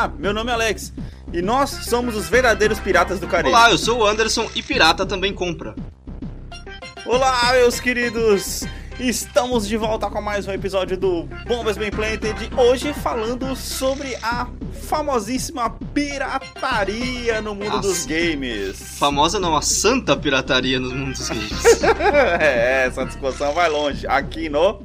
Olá, meu nome é Alex e nós somos os verdadeiros piratas do Caribe. Olá, eu sou o Anderson e pirata também compra. Olá, meus queridos! Estamos de volta com mais um episódio do Bombas Bem Planted. Hoje falando sobre a famosíssima pirataria no mundo Nossa. dos games. Famosa não, a santa pirataria no mundo dos games. é, essa discussão vai longe. Aqui no.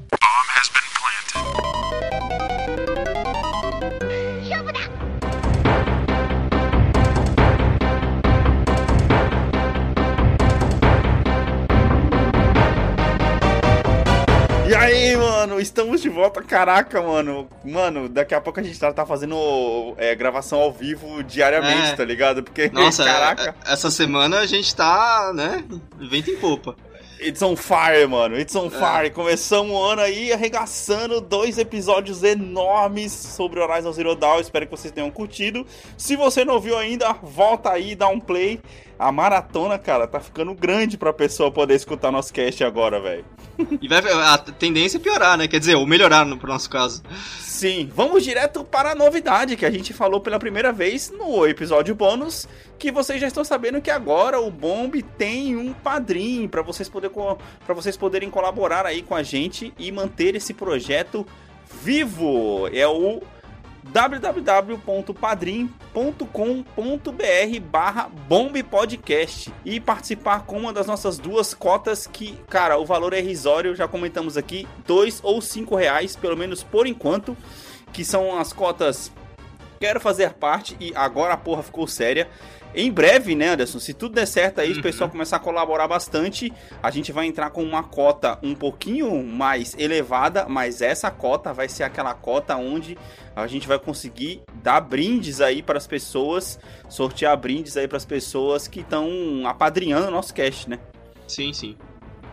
Mano, estamos de volta. Caraca, mano. Mano, daqui a pouco a gente tá, tá fazendo é, gravação ao vivo diariamente, É. tá ligado? Porque, Nossa, caraca. é- essa semana a gente tá, né, vento em popa. It's on fire, mano. It's É. on fire. Começamos o ano aí arregaçando dois episódios enormes sobre Horizon Zero Dawn. Espero que vocês tenham curtido. Se você não viu ainda, volta aí, dá um play. A maratona, cara, tá ficando grande pra pessoa poder escutar nosso cast agora, velho. E vai, a tendência é piorar, né? Quer dizer, ou melhorar no pro nosso caso. Sim, vamos direto para a novidade que a gente falou pela primeira vez no episódio bônus, que vocês já estão sabendo que agora o Bomb tem um padrinho para vocês poder vocês poderem colaborar aí com a gente e manter esse projeto vivo. É o www.padrim.com.br barra bombpodcast e participar com uma das nossas duas cotas que, cara, o valor é irrisório, já comentamos aqui, dois ou cinco reais, pelo menos por enquanto, que são as cotas quero fazer parte e agora a porra ficou séria. Em breve, né, Anderson? Se tudo der certo aí, Uhum. o pessoal começar a colaborar bastante, a gente vai entrar com uma cota um pouquinho mais elevada, mas essa cota vai ser aquela cota onde a gente vai conseguir dar brindes aí para as pessoas, sortear brindes aí para as pessoas que estão apadrinhando o nosso cast, né? Sim, sim.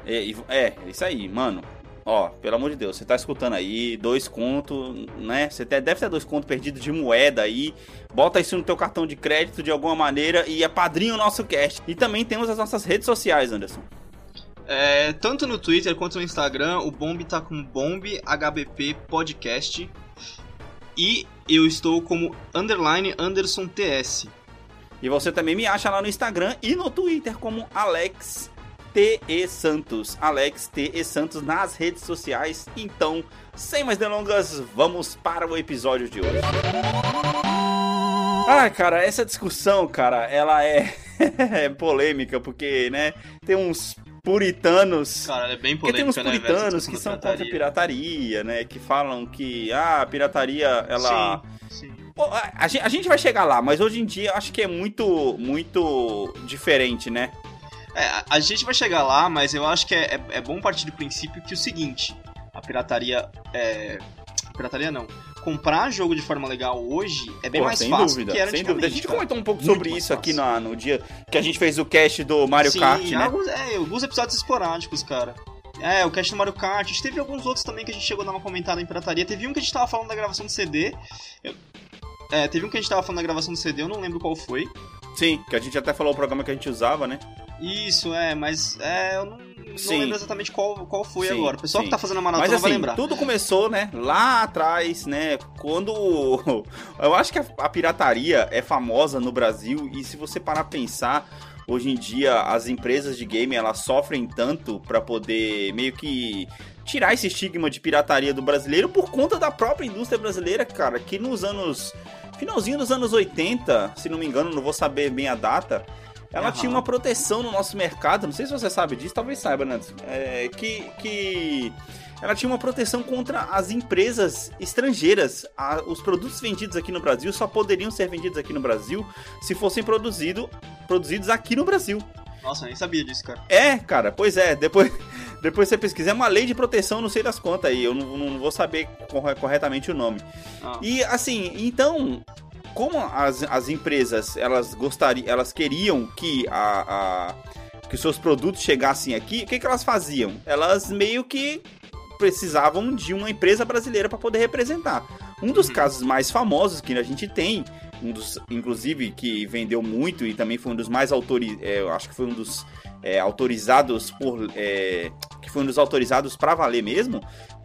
É, e- é, isso aí, mano. Ó, pelo amor de Deus, você tá escutando aí, dois contos, né? Você deve ter dois contos perdidos de moeda aí. Bota isso no teu cartão de crédito de alguma maneira e apadrinha o nosso cast. E também temos as nossas redes sociais, Anderson. É, tanto no Twitter quanto no Instagram, o Bomb tá com Bomb HBP Podcast. E eu estou como underline Anderson TS. E você também me acha lá no Instagram e no Twitter como Alex T.E. Santos. Alex T.E. Santos nas redes sociais. Então, sem mais delongas, vamos para o episódio de hoje. Ah, cara, essa discussão, cara, ela é, é polêmica, porque, né, tem uns puritanos Cara, é bem porque tem uns polêmica, né, puritanos essa que são contra a pirataria, né? Que falam que ah, a pirataria, ela. Sim, sim. Pô, a, a gen- a gente vai chegar lá, mas hoje em dia eu acho que é muito, muito diferente, né? É, a- gente vai chegar lá, mas eu acho que é, é, é bom partir do princípio que o seguinte, a pirataria é... Pirataria não. Comprar jogo de forma legal hoje é bem Porra, mais sem fácil dúvida, que era sem dúvida. A gente comentou um pouco Muito sobre isso aqui na- no dia que a gente fez o cast do Mario Sim, Kart, né? alguns, é, alguns episódios esporádicos, cara. É, o cast do Mario Kart. A gente teve alguns outros também que a gente chegou a dar uma comentada em pirataria. Teve um que a gente tava falando da gravação do CD. Eu- É, teve um que a gente tava falando da gravação do CD, eu não lembro qual foi. Sim, que a gente até falou o programa que a gente usava, né? Isso, é, mas é, eu não, não lembro exatamente qual, qual foi Sim, agora. O pessoal sim. que tá fazendo a maratona Mas vai assim, lembrar. tudo começou, né, lá atrás, né, quando... Eu acho que a, a pirataria é famosa no Brasil e se você parar a pensar, hoje em dia as empresas de game, elas sofrem tanto pra poder meio que tirar esse estigma de pirataria do brasileiro por conta da própria indústria brasileira, cara, que nos anos... Finalzinho dos anos 80, se não me engano, não vou saber bem a data... Ela Aham. tinha uma proteção no nosso mercado, não sei se você sabe disso, talvez saiba, Nantes. É, que, que ela tinha uma proteção contra as empresas estrangeiras. A- os produtos vendidos aqui no Brasil só poderiam ser vendidos aqui no Brasil se fossem produzido, produzidos aqui no Brasil. Nossa, eu nem sabia disso, cara. É, cara, pois é. Depois, depois você pesquisa. É uma lei de proteção, não sei das contas aí. Eu não, não vou saber corre- corretamente o nome. Ah, E assim, então, como as, as empresas elas gostariam, elas queriam que a, a- que seus produtos chegassem aqui, o que, que elas faziam? Elas meio que precisavam de uma empresa brasileira para poder representar. Um dos Uhum. casos mais famosos que a gente tem, um dos, inclusive, que vendeu muito e também foi um dos mais autorizados, eu acho que foi um dos é, autorizados por, é, que foi um dos autorizados para valer mesmo,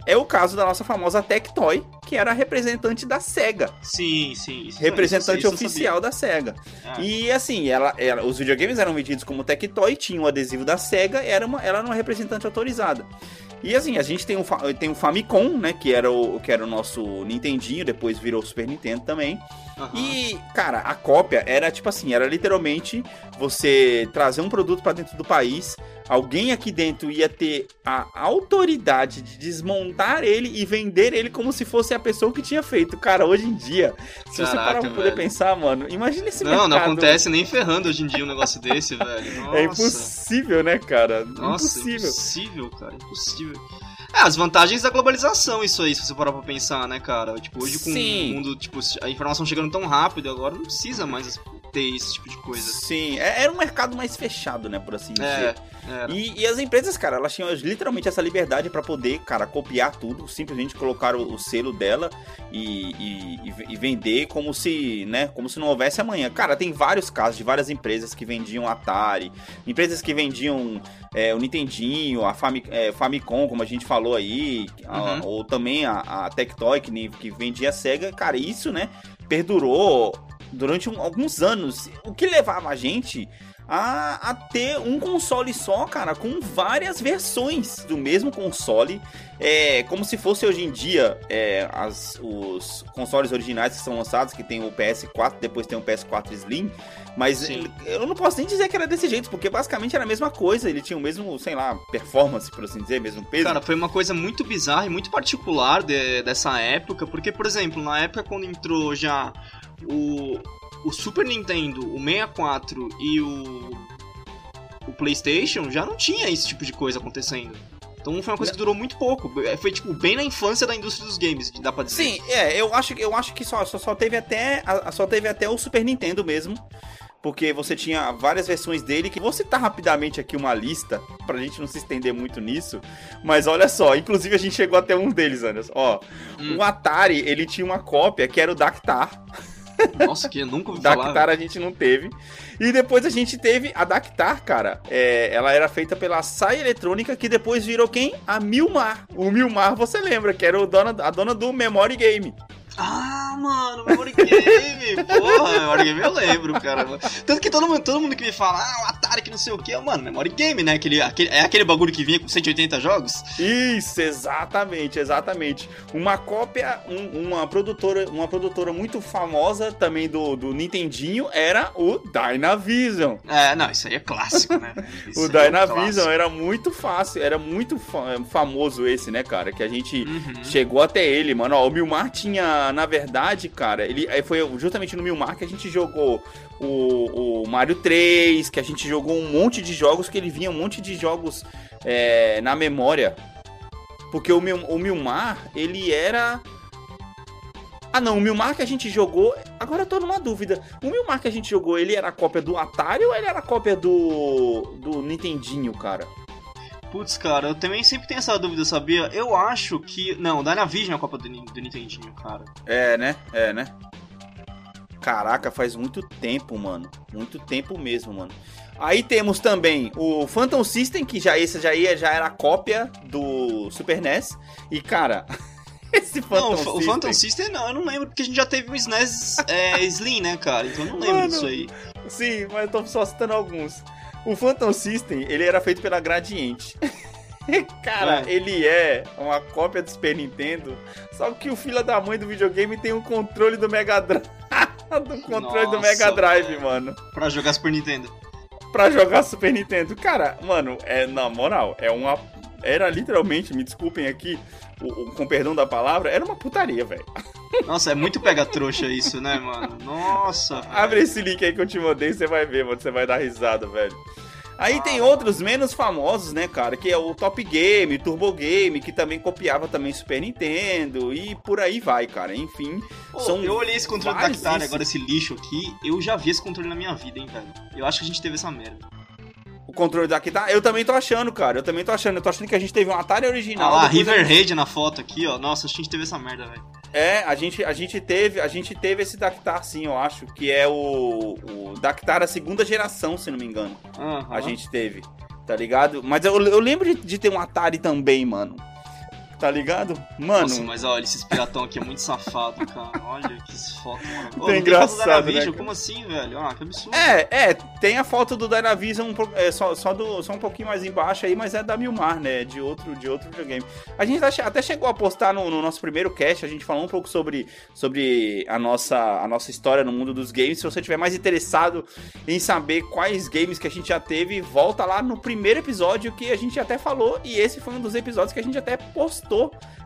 é o caso da nossa famosa Tectoy, que era a representante da SEGA. Sim, sim. Representante isso, isso oficial da SEGA. Ah. E assim, ela, ela- os videogames eram vendidos como Tectoy, tinha o adesivo da SEGA, era uma, ela era uma representante autorizada. E assim, a gente tem um, fa- tem um Famicom, né, que era, o, que era o nosso Nintendinho, depois virou Super Nintendo também. Aham. E, cara, a cópia era tipo assim, era literalmente você trazer um produto pra dentro do país, alguém aqui dentro ia ter a autoridade de desmontar ele e vender ele como se fosse a pessoa que tinha feito. Cara, hoje em dia, se você Caraca, parar pra poder velho. pensar, mano, imagina esse Não, mercado. não acontece nem ferrando hoje em dia um negócio desse, velho. Nossa. É impossível, né, cara? Nossa, impossível. impossível, cara, impossível. As vantagens da globalização, isso aí, se você parar pra pensar, né, cara? Tipo, hoje com Sim. o mundo, tipo, a informação chegando tão rápido, agora não precisa mais ter esse tipo de coisa. Sim, é- era um mercado mais fechado, né, por assim dizer. É, é. E, e as empresas, cara, elas tinham literalmente essa liberdade pra poder, cara, copiar tudo, simplesmente colocar o, o selo dela e, e- e- vender como se, né, como se não houvesse amanhã. Cara, tem vários casos de várias empresas que vendiam Atari, empresas que vendiam é, o Nintendinho, a Fami- é, Famicom, como a gente falou aí, a- Uhum. ou também a, a Tectoy, que, que vendia Sega. Cara, isso, né, perdurou durante um- alguns anos. O que levava a gente a, a ter um console só, cara, com várias versões do mesmo console. É como se fosse hoje em dia é, as, os consoles originais que são lançados, que tem o PS4, depois tem o PS4 Slim. Mas Sim. eu não posso nem dizer que era desse jeito, porque basicamente era a mesma coisa. Ele tinha o mesmo, sei lá, performance, por assim dizer, mesmo peso. Cara, foi uma coisa muito bizarra e muito particular de- dessa época, porque, por exemplo, na época quando entrou já o, o Super Nintendo, o 64 e o, o PlayStation, já não tinha esse tipo de coisa acontecendo. Então foi uma coisa que durou muito pouco. Foi, tipo, bem na infância da indústria dos games, dá pra dizer. Sim, é, eu acho, eu acho que só, só, só teve até a- só teve até o Super Nintendo mesmo. Porque você tinha várias versões dele, que vou citar rapidamente aqui uma lista, pra gente não se estender muito nisso. Mas olha só, inclusive a gente chegou até um deles, Anderson. Ó, Hum. o Atari, ele tinha uma cópia que era o Dactar. Nossa, que eu nunca ouvi falar. Dactar a gente não teve. E depois a gente teve a Dactar, cara. É, ela era feita pela Sai Eletrônica, que depois virou quem? A Milmar. O Milmar, você lembra, que era o dona, a dona do Memory Game. Ah, mano, Memory Game, porra, Memory Game eu lembro, cara. Tanto que todo mundo, todo mundo que me fala, ah, o Atari não sei o que, mano, Memory Game, né? Aquele, aquele, é aquele bagulho que vinha com 180 jogos? Isso, exatamente, exatamente. Uma cópia, um- uma produtora, uma produtora muito famosa também do, do Nintendinho era o Dynavision. É, não, isso aí é clássico, né? O é Dynavision clássico. era muito fácil, era muito fa- famoso esse, né, cara? Que a gente Uhum. chegou até ele, mano. Ó, o Milmar tinha, na verdade, cara, ele aí foi justamente no Milmar que a gente jogou o, o Mario 3, que a gente jogou um monte de jogos, que ele vinha um monte de jogos é, na memória. Porque o, Mil, o Milmar, ele era. Ah não, o Milmar que a gente jogou. Agora eu tô numa dúvida. O Milmar que a gente jogou, ele era cópia do Atari ou ele era cópia do. do Nintendinho, cara? Putz, cara, eu também sempre tenho essa dúvida, sabia? Eu acho que. Não, o Dynavision é a Copa do, do Nintendinho, cara. É, né? É, né? Caraca, faz muito tempo, mano. Muito tempo mesmo, mano. Aí temos também o Phantom System, que já esse já, ia, já era cópia do Super NES. E, cara, esse Phantom não, System... o Phantom System não, eu não lembro, porque a gente já teve o SNES é, Slim, né, cara? Então eu não lembro Mano. disso aí. Sim, mas eu tô só citando alguns. O Phantom System, ele era feito pela Gradiente. Cara, É. ele é uma cópia do Super Nintendo, só que o filho da mãe do videogame tem o controle do Mega Drive. do controle do Nossa, Mega Drive, velho. mano. Pra jogar Super Nintendo. Pra jogar Super Nintendo. Cara, mano, é na moral, é uma. Era literalmente, me desculpem aqui, o, o- com perdão da palavra, era uma putaria, velho. Nossa, é muito pega-trouxa isso, né, mano? Nossa. velho. Abre esse link aí que eu te mandei, você vai ver, mano. Você vai dar risada, velho. Aí Ah. tem outros menos famosos, né, cara? Que é o Top Game, Turbo Game, que também copiava também Super Nintendo e por aí vai, cara. Enfim, Pô, são eu olhei esse controle da Tactile, agora esse lixo aqui, eu já vi esse controle na minha vida, hein, velho. Eu acho que a gente teve essa merda. o controle daqui tá. Eu também tô achando, cara. Eu também tô achando. Eu tô achando que a gente teve um Atari Ah original. lá, depois a River Raid na foto aqui, ó. Nossa, acho que a gente teve essa merda, velho. É, a gente, a gente teve, a gente teve esse Dactar sim, eu acho, que é o, o Dactar da segunda geração, se não me engano. Aham. A gente teve, tá ligado? Mas eu, eu lembro de, de ter um Atari também, mano. Tá ligado? Mano. Nossa, mas olha, esses piratão aqui é muito safado, cara. Olha que foto, mano. Oh, é engraçado, né? Como assim, velho? Ah, que absurdo. É, é, tem a foto do Dynavision é, só, só, do, só um pouquinho mais embaixo aí, mas é da Milmar, né? De outro, de outro videogame. A gente até chegou a postar no, no, nosso primeiro cast, a gente falou um pouco sobre, sobre a, nossa, a nossa história no mundo dos games. Se você tiver mais interessado em saber quais games que a gente já teve, volta lá no primeiro episódio que a gente até falou. E esse foi um dos episódios que a gente até postou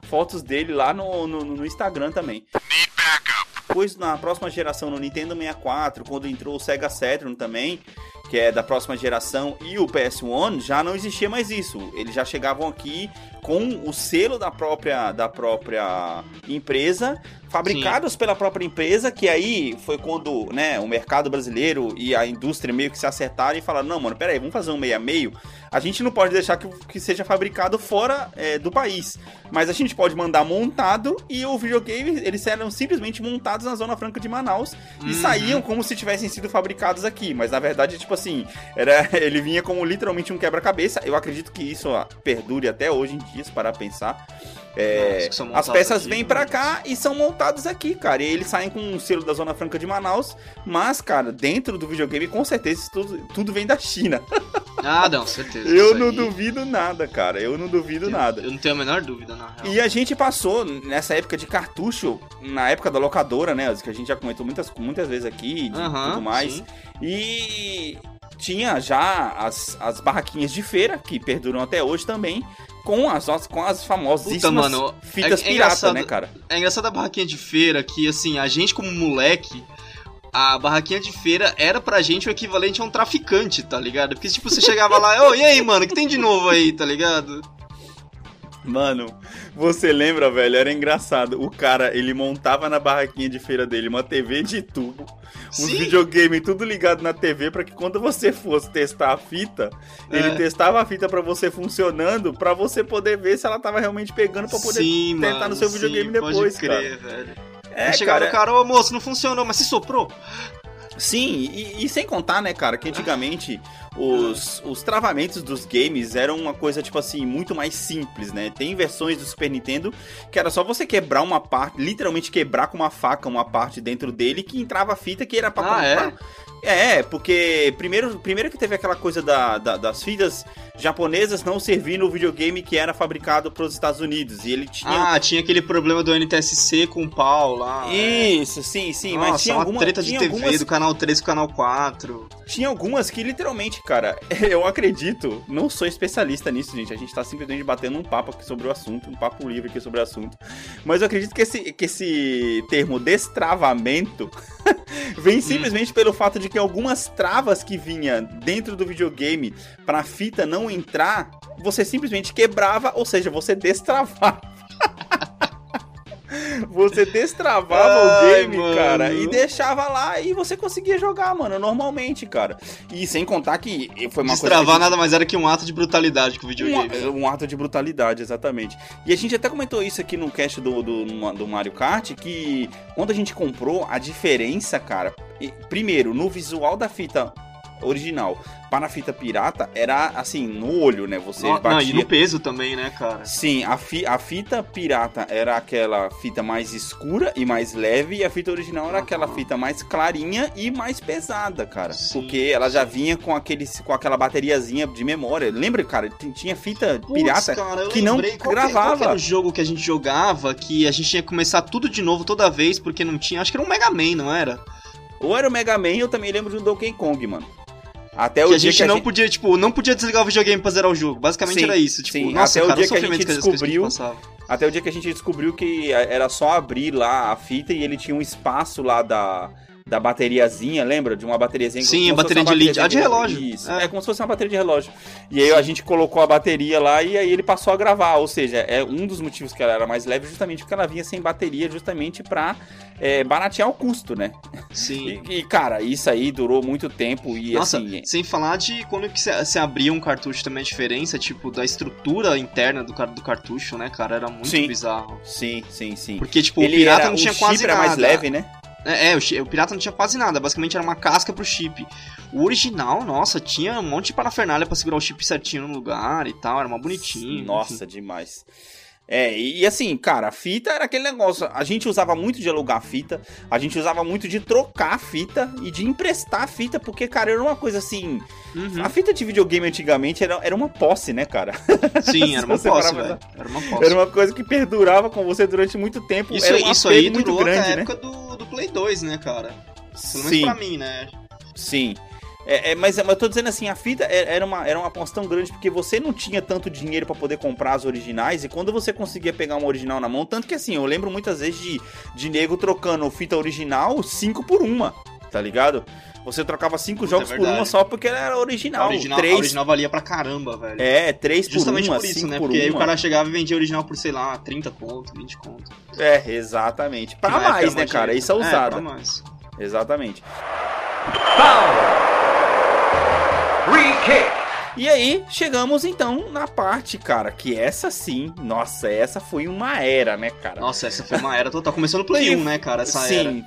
fotos dele lá no, no, no Instagram também. Depois, na próxima geração, no Nintendo 64, quando entrou o Sega Saturn também, que é da próxima geração, e o PS1, já não existia mais isso. Eles já chegavam aqui com o selo da própria, da própria empresa, fabricados Sim. pela própria empresa, que aí foi quando né, o mercado brasileiro e a indústria meio que se acertaram e falaram, não, mano, peraí, vamos fazer um meio a meio. A gente não pode deixar que, que seja fabricado fora é, do país, mas a gente pode mandar montado e o videogame, eles eram simplesmente montados na Zona Franca de Manaus uhum. e saíam como se tivessem sido fabricados aqui, mas na verdade, tipo assim, era, ele vinha como literalmente um quebra-cabeça. Eu acredito que isso ó, perdure até hoje em dia dias para pensar. É, Nossa, as peças vêm para cá e são montadas aqui, cara. E eles saem com um selo da Zona Franca de Manaus. Mas, cara, dentro do videogame, com certeza, tudo, tudo vem da China. Ah, não, certeza. eu não aí... duvido nada, cara. Eu não duvido eu, nada. Eu não tenho a menor dúvida, na real. E a gente passou nessa época de cartucho, na época da locadora, né? Que a gente já comentou muitas, muitas vezes aqui e tudo mais. Sim. E tinha já as, as barraquinhas de feira, que perduram até hoje também, com as, com as famosíssimas Puta, mano, fitas é, é pirata, né, cara? É engraçado a barraquinha de feira que, assim, a gente como moleque, a barraquinha de feira era pra gente o equivalente a um traficante, tá ligado? Porque, tipo, você chegava lá, ô, oh, e aí, mano, o que tem de novo aí, tá ligado? Mano, você lembra, velho? Era engraçado. O cara, ele montava na barraquinha de feira dele uma TV de tubo, uns videogame tudo ligado na TV para que quando você fosse testar a fita, é. ele testava a fita para você funcionando, para você poder ver se ela tava realmente pegando para poder sim, tentar mano, no seu videogame sim, depois, pode crer, cara. Velho. É, Aí chegava cara... o cara, ô moço, não funcionou, mas se soprou. Sim, e, e, sem contar, né, cara, que antigamente os, os travamentos dos games eram uma coisa, tipo assim, muito mais simples, né? Tem versões do Super Nintendo que era só você quebrar uma parte, literalmente quebrar com uma faca uma parte dentro dele que entrava fita que era pra, ah, é? É, porque primeiro, primeiro que teve aquela coisa da, da, das fitas japonesas não servindo o videogame que era fabricado para os Estados Unidos. E ele tinha. Ah, tinha aquele problema do NTSC com o pau lá. É. Isso, é. sim, sim. Nossa, mas tinha uma alguma, treta de TV algumas... do canal 3 e canal 4. Tinha algumas que literalmente, cara, eu acredito, não sou especialista nisso, gente. A gente tá simplesmente batendo um papo aqui sobre o assunto, um papo livre aqui sobre o assunto. Mas eu acredito que esse, que esse termo destravamento vem hum. simplesmente pelo fato de que algumas travas que vinha dentro do videogame para a fita não entrar, você simplesmente quebrava, ou seja, você destravava. Você destravava Ai, o game, mano. cara, e deixava lá e você conseguia jogar, mano, normalmente, cara. E sem contar que foi uma Destravar coisa. Destravar nada mais era que um ato de brutalidade com o videogame. Um, um, ato de brutalidade, exatamente. E a gente até comentou isso aqui no cast do, do, do Mario Kart, que quando a gente comprou, a diferença, cara, primeiro, no visual da fita original para a fita pirata era assim, no olho, né? Você não, batia... Não, e no peso também, né, cara? Sim, a, fi... a fita pirata era aquela fita mais escura e mais leve, e a fita original era uhum. aquela fita mais clarinha e mais pesada, cara. Sim, porque ela já vinha com, aquele... com aquela bateriazinha de memória. Lembra, cara? Tinha fita Puts, pirata cara, que não qual gravava. Que, qual era o jogo que a gente jogava que a gente tinha que começar tudo de novo toda vez porque não tinha. Acho que era um Mega Man, não era? Ou era o Mega Man, eu também lembro de um Donkey Kong, mano. Até o que a gente que a não gente... podia, tipo, não podia desligar o videogame pra zerar o jogo. Basicamente sim, era isso. Tipo, sim. nossa, até cara, o dia que a gente descobriu. Que a gente até o dia que a gente descobriu que era só abrir lá a fita e ele tinha um espaço lá da da bateriazinha, lembra? De uma bateriazinha Sim, a bateria de lead. Ah, de relógio. Isso. É. é. como se fosse uma bateria de relógio. E aí a gente colocou a bateria lá e aí ele passou a gravar. Ou seja, é um dos motivos que ela era mais leve, justamente porque ela vinha sem bateria, justamente pra é, baratear o custo, né? Sim. E, e, cara, isso aí durou muito tempo e Nossa, assim. Sem falar de quando que você abria um cartucho também a diferença, tipo, da estrutura interna do, do cartucho, né, cara? Era muito sim. bizarro. Sim, sim, sim. Porque, tipo, ele o pirata não tinha quase nada. mais leve, né? É, é o, o, pirata não tinha quase nada, basicamente era uma casca pro chip. O original, nossa, tinha um monte de parafernália pra segurar o chip certinho no lugar e tal, era uma bonitinho. Nossa, enfim. demais. É, e assim, cara, a fita era aquele negócio. A gente usava muito de alugar fita, a gente usava muito de trocar fita e de emprestar fita, porque, cara, era uma coisa assim. Uhum. A fita de videogame antigamente era, era uma posse, né, cara? Sim, era uma posse, pra. Era uma posse. Era uma coisa que perdurava com você durante muito tempo. Isso, era aí- um isso aí muito durou grande, até a né? época do, do Play 2, né, cara? Pelo menos Sim. pra mim, né? Sim. É, é, mas, mas eu tô dizendo assim, a fita é- era uma, era uma aposta tão grande porque você não tinha tanto dinheiro pra poder comprar as originais e quando você conseguia pegar uma original na mão, tanto que assim, eu lembro muitas vezes de, de nego trocando fita original 5 por uma, tá ligado? Você trocava cinco Puta, é jogos por verdade. uma só porque ela era A original. original, a três, original valia pra caramba, velho. É, três por Justamente uma, por isso, cinco né? por Porque aí o cara chegava e vendia original por, sei lá, 30 conto, 20 conto. É, exatamente. Pra Que na época mais, era né, cara? Isso é usada. pra mais. Exatamente. Free kick. E aí, chegamos então na parte, cara, que essa sim, nossa, essa foi uma era, né, cara? Nossa, essa foi uma era total. Começou no Play Que- 1, né, cara? Essa sim.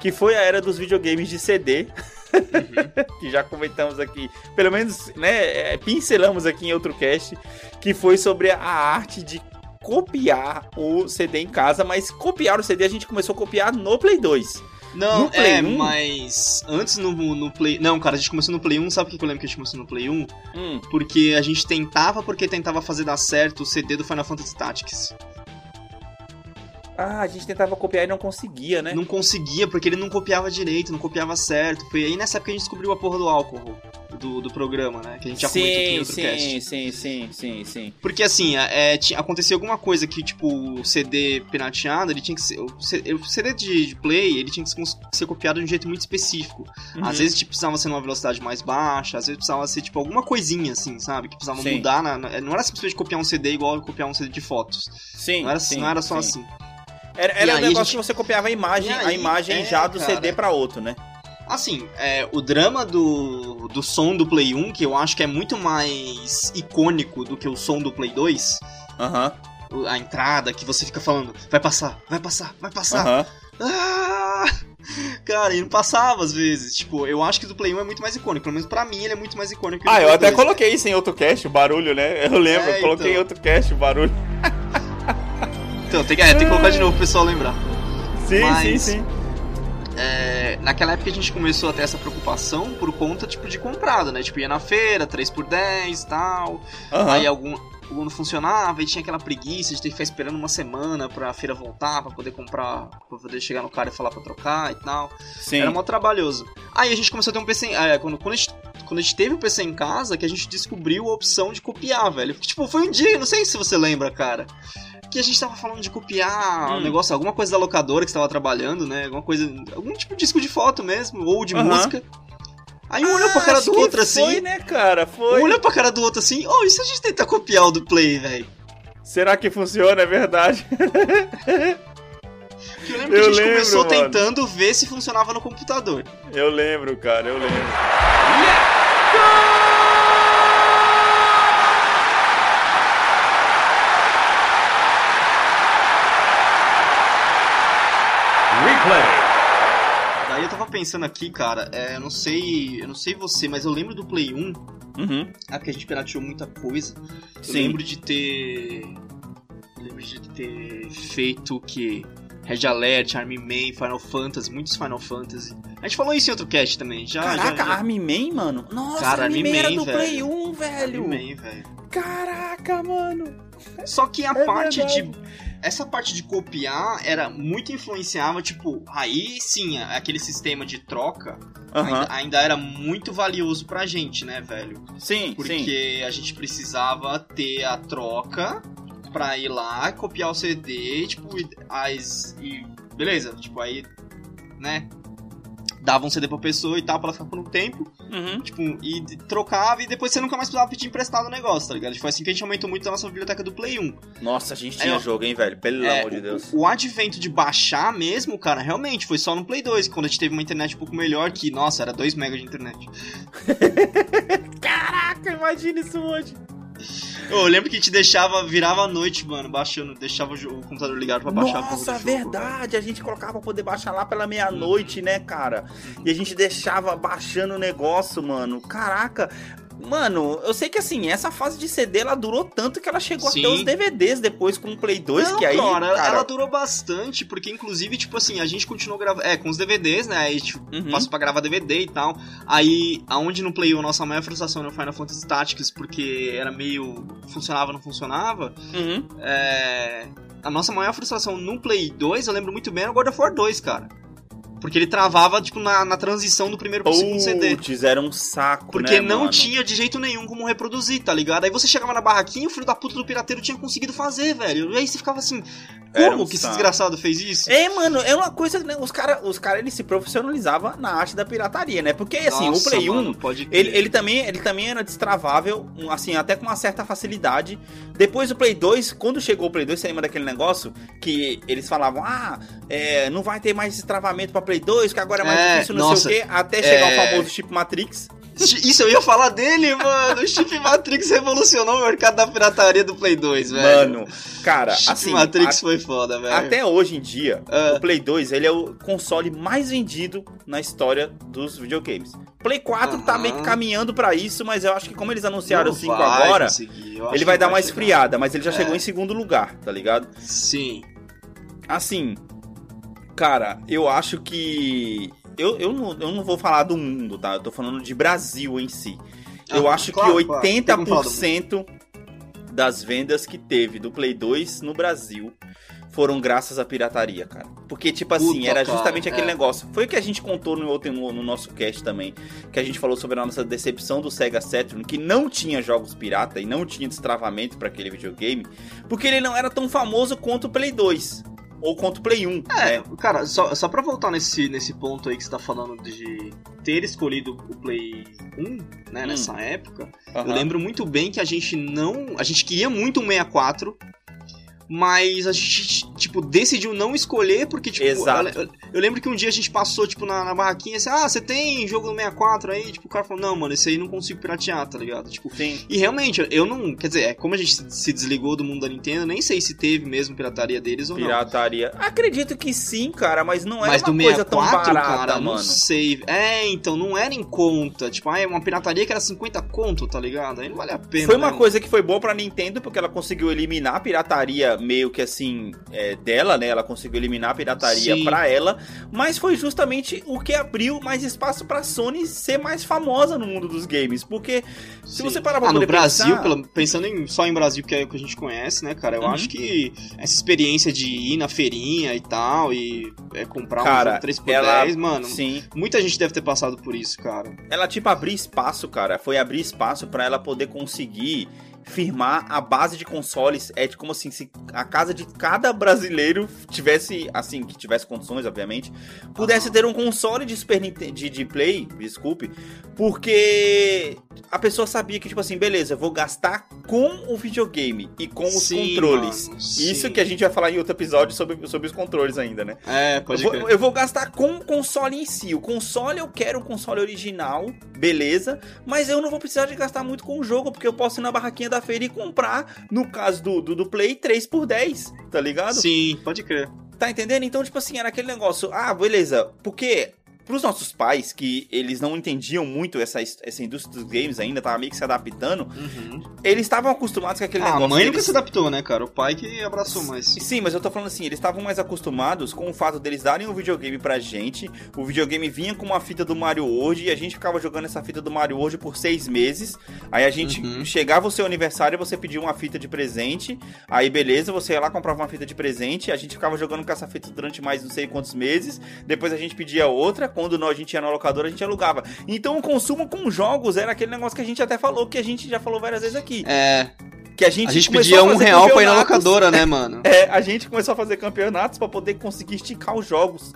Que foi a era dos videogames de CD. Uhum. que já comentamos aqui, pelo menos, né, é, pincelamos aqui em outro cast, que foi sobre a arte de copiar o CD em casa, mas copiar o CD a gente começou a copiar no Play 2. Não, No Play é, 1? mas antes no, no Play. Não, cara, a gente começou no Play 1, sabe por que eu lembro que a gente começou no Play 1? Hum, Porque a gente tentava, porque tentava fazer dar certo o CD do Final Fantasy Tactics. Ah, a gente tentava copiar e não conseguia, né? Não conseguia, porque ele não copiava direito, não copiava certo. Foi aí nessa época que a gente descobriu a porra do álcool do, do programa, né? Que a gente já comentou aqui em sim, outro sim, cast. sim, sim, sim, sim. Porque assim, é, ti- acontecia alguma coisa que, tipo, o CD pirateado, ele tinha que ser. O CD de, play, ele tinha que ser- copiado de um jeito muito específico. Uhum. Às vezes, tipo, precisava ser numa velocidade mais baixa, às vezes precisava ser, tipo, alguma coisinha, assim, sabe? Que precisava Sim. mudar. Na, na- não era simplesmente copiar um CD igual copiar um CD de fotos. Sim, Não era, sim, não era só sim. assim. Era, era um aí negócio gente- que você copiava a imagem, E a aí, imagem é, já do cara. CD pra outro, né? Assim, é, o drama do, do som do Play 1, que eu acho que é muito mais icônico do que o som do Play 2, Aham, o- a entrada que você fica falando, vai passar, vai passar, vai passar. aham. Ah! Cara, e não passava às vezes. Tipo, eu acho que do Play 1 é muito mais icônico. Pelo menos pra mim ele é muito mais icônico que o do Ah, eu até 2. coloquei isso em outro cast, o barulho, né? Eu lembro, É, eu coloquei então. em outro cast o barulho. Então, tem que, é, tem que colocar de novo pro pessoal lembrar. Sim, Mas- sim, sim. É, naquela época a gente começou a ter essa preocupação por conta, tipo, de comprada, né? Tipo, ia na feira, 3x10 e tal. Aham. Aí algum, algum não funcionava e tinha aquela preguiça de ter que ficar esperando uma semana pra feira voltar, pra poder comprar, pra poder chegar no cara e falar pra trocar e tal. Sim. Era mó trabalhoso. Aí a gente começou a ter um PC. em- É, quando, quando, a gente, quando a gente teve o PC em casa, que a gente descobriu a opção de copiar, velho. Tipo, foi um dia, não sei se você lembra, cara. Que a gente tava falando de copiar Hum. um negócio, alguma coisa da locadora que você tava trabalhando, né? Alguma coisa. Algum tipo de disco de foto mesmo, ou de música. Aí um olhou pra cara Ah, Acho do outro assim. Foi, né, cara? Foi. Um olhou pra cara do outro assim, oh, e se a gente tentar copiar o do Play, velho? Será que funciona? É verdade. Eu lembro Eu que a gente lembro, começou mano. tentando ver se funcionava no computador. Eu lembro, cara, eu lembro. Replay. Daí eu tava pensando aqui, cara, é, eu não sei. Eu não sei você, mas eu lembro do Play 1, Uhum. ah, porque a gente pirateou muita coisa. Eu Sim. lembro de ter. Eu lembro de ter feito o que? Red Alert, Army Man, Final Fantasy, muitos Final Fantasy. A gente falou isso em outro cast também. Já, Caraca, já, já. Army Man, mano. Nossa, Cara, Army Army Man era do velho. Play 1, velho. Army Man, velho. Caraca, mano. Só que a É parte verdade. de. Essa parte de copiar era muito influenciava, tipo, aí sim, aquele sistema de troca Aham. ainda, ainda era muito valioso pra gente, né, velho? Sim, sim. Porque a gente precisava ter a troca pra ir lá, copiar o CD, tipo, as. E beleza, tipo, aí, né? Dava um CD pra pessoa e tal, pra ela ficar por um tempo, Uhum. tipo, e trocava e depois você nunca mais precisava pedir emprestado o negócio, tá ligado? Foi assim que a gente aumentou muito a nossa biblioteca do Play 1. Nossa, a gente tinha ó, jogo, hein, velho? Pelo É, amor de Deus. O, o advento de baixar mesmo, cara, realmente foi só no Play 2, quando a gente teve uma internet um pouco melhor, que, nossa, era 2 MB de internet. Caraca, imagina isso hoje. Eu lembro que a gente deixava, virava a noite, mano, baixando, deixava o, computador ligado pra baixar Nossa, jogo, verdade. A gente colocava pra poder baixar lá pela meia-noite, né, cara? E a gente deixava baixando o negócio, mano. Caraca. Mano, eu sei que assim, essa fase de CD ela durou tanto que ela chegou Sim. até os DVDs depois com o Play 2, Não, que aí. cara, ela- cara, ela durou bastante, porque inclusive, tipo assim, a gente continuou gravando. É, com os DVDs, né? Aí, tipo, Uhum. passou pra gravar DVD e tal. Aí, aonde no Play 1, nossa maior frustração era o Final Fantasy Tactics, porque era meio. funcionava, não funcionava. Uhum. É. A nossa maior frustração no Play 2, eu lembro muito bem, era o God of War 2, cara. Porque ele travava, tipo, na, na transição do primeiro pro segundo CD. Putz, era um saco, Porque né, não mano? tinha de jeito nenhum como reproduzir, tá ligado? Aí você chegava na barraquinha, o filho da puta do pirateiro tinha conseguido fazer, velho. E aí você ficava assim, como um que esse saco. desgraçado fez isso? É, mano, é uma coisa, né? Os caras, os cara, eles se profissionalizavam na arte da pirataria, né? Porque, assim, Nossa, o Play 1, mano, pode crer. ele, ele, também, ele também era destravável, um, assim, até com uma certa facilidade. Depois do Play 2, quando chegou o Play 2, você lembra daquele negócio que eles falavam, ah, é, não vai ter mais destravamento pra Play 2, que agora é mais É, difícil, não nossa, sei o quê, até chegar é. o famoso chip Matrix. Isso eu ia falar dele, mano. O Chip Matrix revolucionou o mercado da pirataria do Play 2, velho. Mano, cara, Chip assim, Matrix a- foi foda, velho. até hoje em dia, Ah. o Play 2, ele é o console mais vendido na história dos videogames. Play 4 tá meio que caminhando pra isso, mas eu acho que como eles anunciaram o Não 5 vai agora, ele vai dar uma chegar. esfriada, mas ele já É. chegou em segundo lugar, tá ligado? Sim. Assim, cara, eu acho que. Eu, eu, não, eu não vou falar do mundo, tá? Eu tô falando de Brasil em si. Eu Ah, acho claro, que claro. Tem como falar do 80% das vendas que teve do Play 2 no Brasil foram graças à pirataria, cara. Porque, tipo assim, Puta, era cara, justamente aquele é. negócio. Foi o que a gente contou no, outro, no, no nosso cast também. Que a gente falou sobre a nossa decepção do Sega Saturn, que não tinha jogos pirata e não tinha destravamento pra aquele videogame. Porque ele não era tão famoso quanto o Play 2. Ou quanto o Play 1. É, né? cara, só, só pra voltar nesse, nesse ponto aí que você tá falando de ter escolhido o Play 1, né, Hum. nessa época, Aham. eu lembro muito bem que a gente não. A gente queria muito um 64. Mas a gente, tipo, decidiu não escolher, porque, tipo. Eu, eu- eu lembro que um dia a gente passou, tipo, na, na barraquinha assim, ah, você tem jogo no 64 aí? Tipo, o cara falou, não, mano, esse aí não consigo piratear, tá ligado? Tipo, Sim. e realmente, eu não. Quer dizer, é, como a gente se- desligou do mundo da Nintendo, nem sei se teve mesmo pirataria deles ou não. Pirataria. Acredito que sim, cara, mas não era Mas uma do coisa tão 64, barata, cara, mano. não sei. É, então, não era em conta. Tipo, ah, é uma pirataria que era 50 conto, tá ligado? Aí não vale a pena. Foi uma né, coisa que foi boa pra Nintendo, porque ela conseguiu eliminar a pirataria meio que assim, é, dela, né? Ela conseguiu eliminar a pirataria pra ela, mas foi justamente o que abriu mais espaço pra Sony ser mais famosa no mundo dos games. Porque se Sim. você parar pra Ah, no Brasil, pensar, pensando em- só em Brasil, que é o que a gente conhece, né, cara? Eu Uhum. acho que essa experiência de ir na feirinha e tal, e é, comprar Cara, um jogo 3x10, ela- mano. sim, Muita gente deve ter passado por isso, cara. ela tipo abriu espaço, cara. Foi abrir espaço pra ela poder conseguir firmar a base de consoles. É de como assim, se a casa de cada brasileiro tivesse, assim, que tivesse condições, obviamente, pudesse ter um console de Super Nintendo, de, de Play, desculpe, porque a pessoa sabia que, tipo assim, beleza, eu vou gastar com o videogame e com os Sim, controles. mano, Isso que a gente vai falar em outro episódio sobre, sobre os controles ainda, né? É, Eu pode vou, crer. eu vou gastar com o console em si. O console eu quero um console original, beleza. Mas eu não vou precisar de gastar muito com o jogo, porque eu posso ir na barraquinha da feira e comprar, no caso do, do, do Play, 3 por 10, tá ligado? Sim, pode crer. Tá entendendo? Então, tipo assim, era aquele negócio, ah, beleza, porque pros nossos pais, que eles não entendiam muito essa, essa indústria dos games ainda, tava meio que se adaptando, Uhum. eles estavam acostumados com aquele Ah, a negócio. mãe nunca se adaptou, né, cara? O pai que abraçou mais. Sim, mas eu tô falando assim, eles estavam mais acostumados com o fato deles darem o videogame pra gente. O videogame vinha com uma fita do Mario World e a gente ficava jogando essa fita do Mario World por seis meses. Aí a gente Uhum. chegava o seu aniversário você pedia uma fita de presente. Aí beleza, você ia lá comprava uma fita de presente. A gente ficava jogando com essa fita durante mais não sei quantos meses. Depois a gente pedia outra. Quando a gente ia na locadora, a gente alugava. Então o consumo com jogos era aquele negócio que a gente até falou, que a gente já falou várias vezes aqui. É, Que a gente, a gente pedia um real pra ir na locadora, né, mano? É, a gente começou a fazer campeonatos pra poder conseguir esticar os jogos.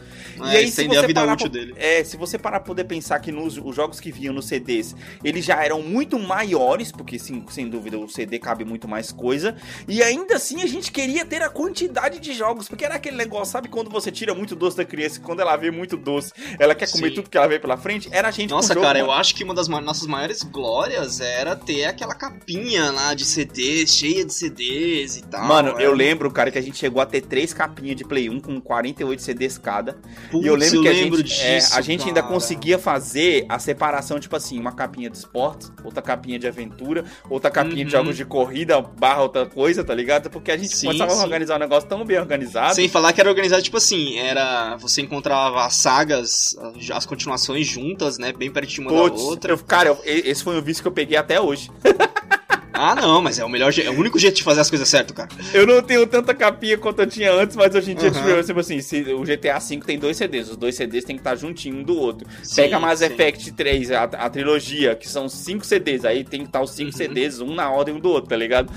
É, estender a vida parar útil dele. É, se você parar pra poder pensar que nos os jogos que vinham nos CDs, eles já eram muito maiores, porque sim, sem dúvida o CD cabe muito mais coisa, e ainda assim a gente queria ter a quantidade de jogos, porque era aquele negócio, sabe quando você tira muito doce da criança, e quando ela vê muito doce, ela quer comer Sim. tudo que ela vê pela frente? Era a gente Nossa, o jogo, cara, eu mano. acho que uma das nossas maiores glórias era ter aquela capinha lá de CD CDs, cheia de CDs e tal. Mano, é. eu lembro, cara, que a gente chegou a ter três capinhas de Play 1 com 48 CDs cada. Putz, e eu lembro que a lembro gente, é, disso, a gente ainda conseguia fazer a separação, tipo assim, uma capinha de esportes, outra capinha de aventura, outra capinha de Uhum. jogos de corrida, barra outra coisa, tá ligado? Porque a gente Sim, começava sim. a organizar um negócio tão bem organizado. Sem falar que era organizado, tipo assim, era. Você encontrava as sagas, as continuações juntas, né? Bem pertinho uma Putz, da outra. eu- cara, eu- esse foi um vício que eu peguei até hoje. Ah, não, mas é o melhor é o único jeito de fazer as coisas certo, cara. Eu não tenho tanta capinha quanto eu tinha antes, mas hoje em dia, tipo, tipo assim, se o GTA V tem dois CDs, os dois CDs tem que estar juntinho um do outro. Sim, Pega Mass sim. Effect 3, a, a trilogia, que são cinco CDs, aí tem que estar os cinco Uhum. CDs, um na ordem um do outro, tá ligado?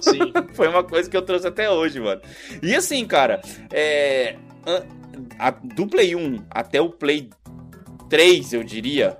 Sim. Foi uma coisa que eu trouxe até hoje, mano. E assim, cara, é. a- do Play 1 até o Play 3, eu diria,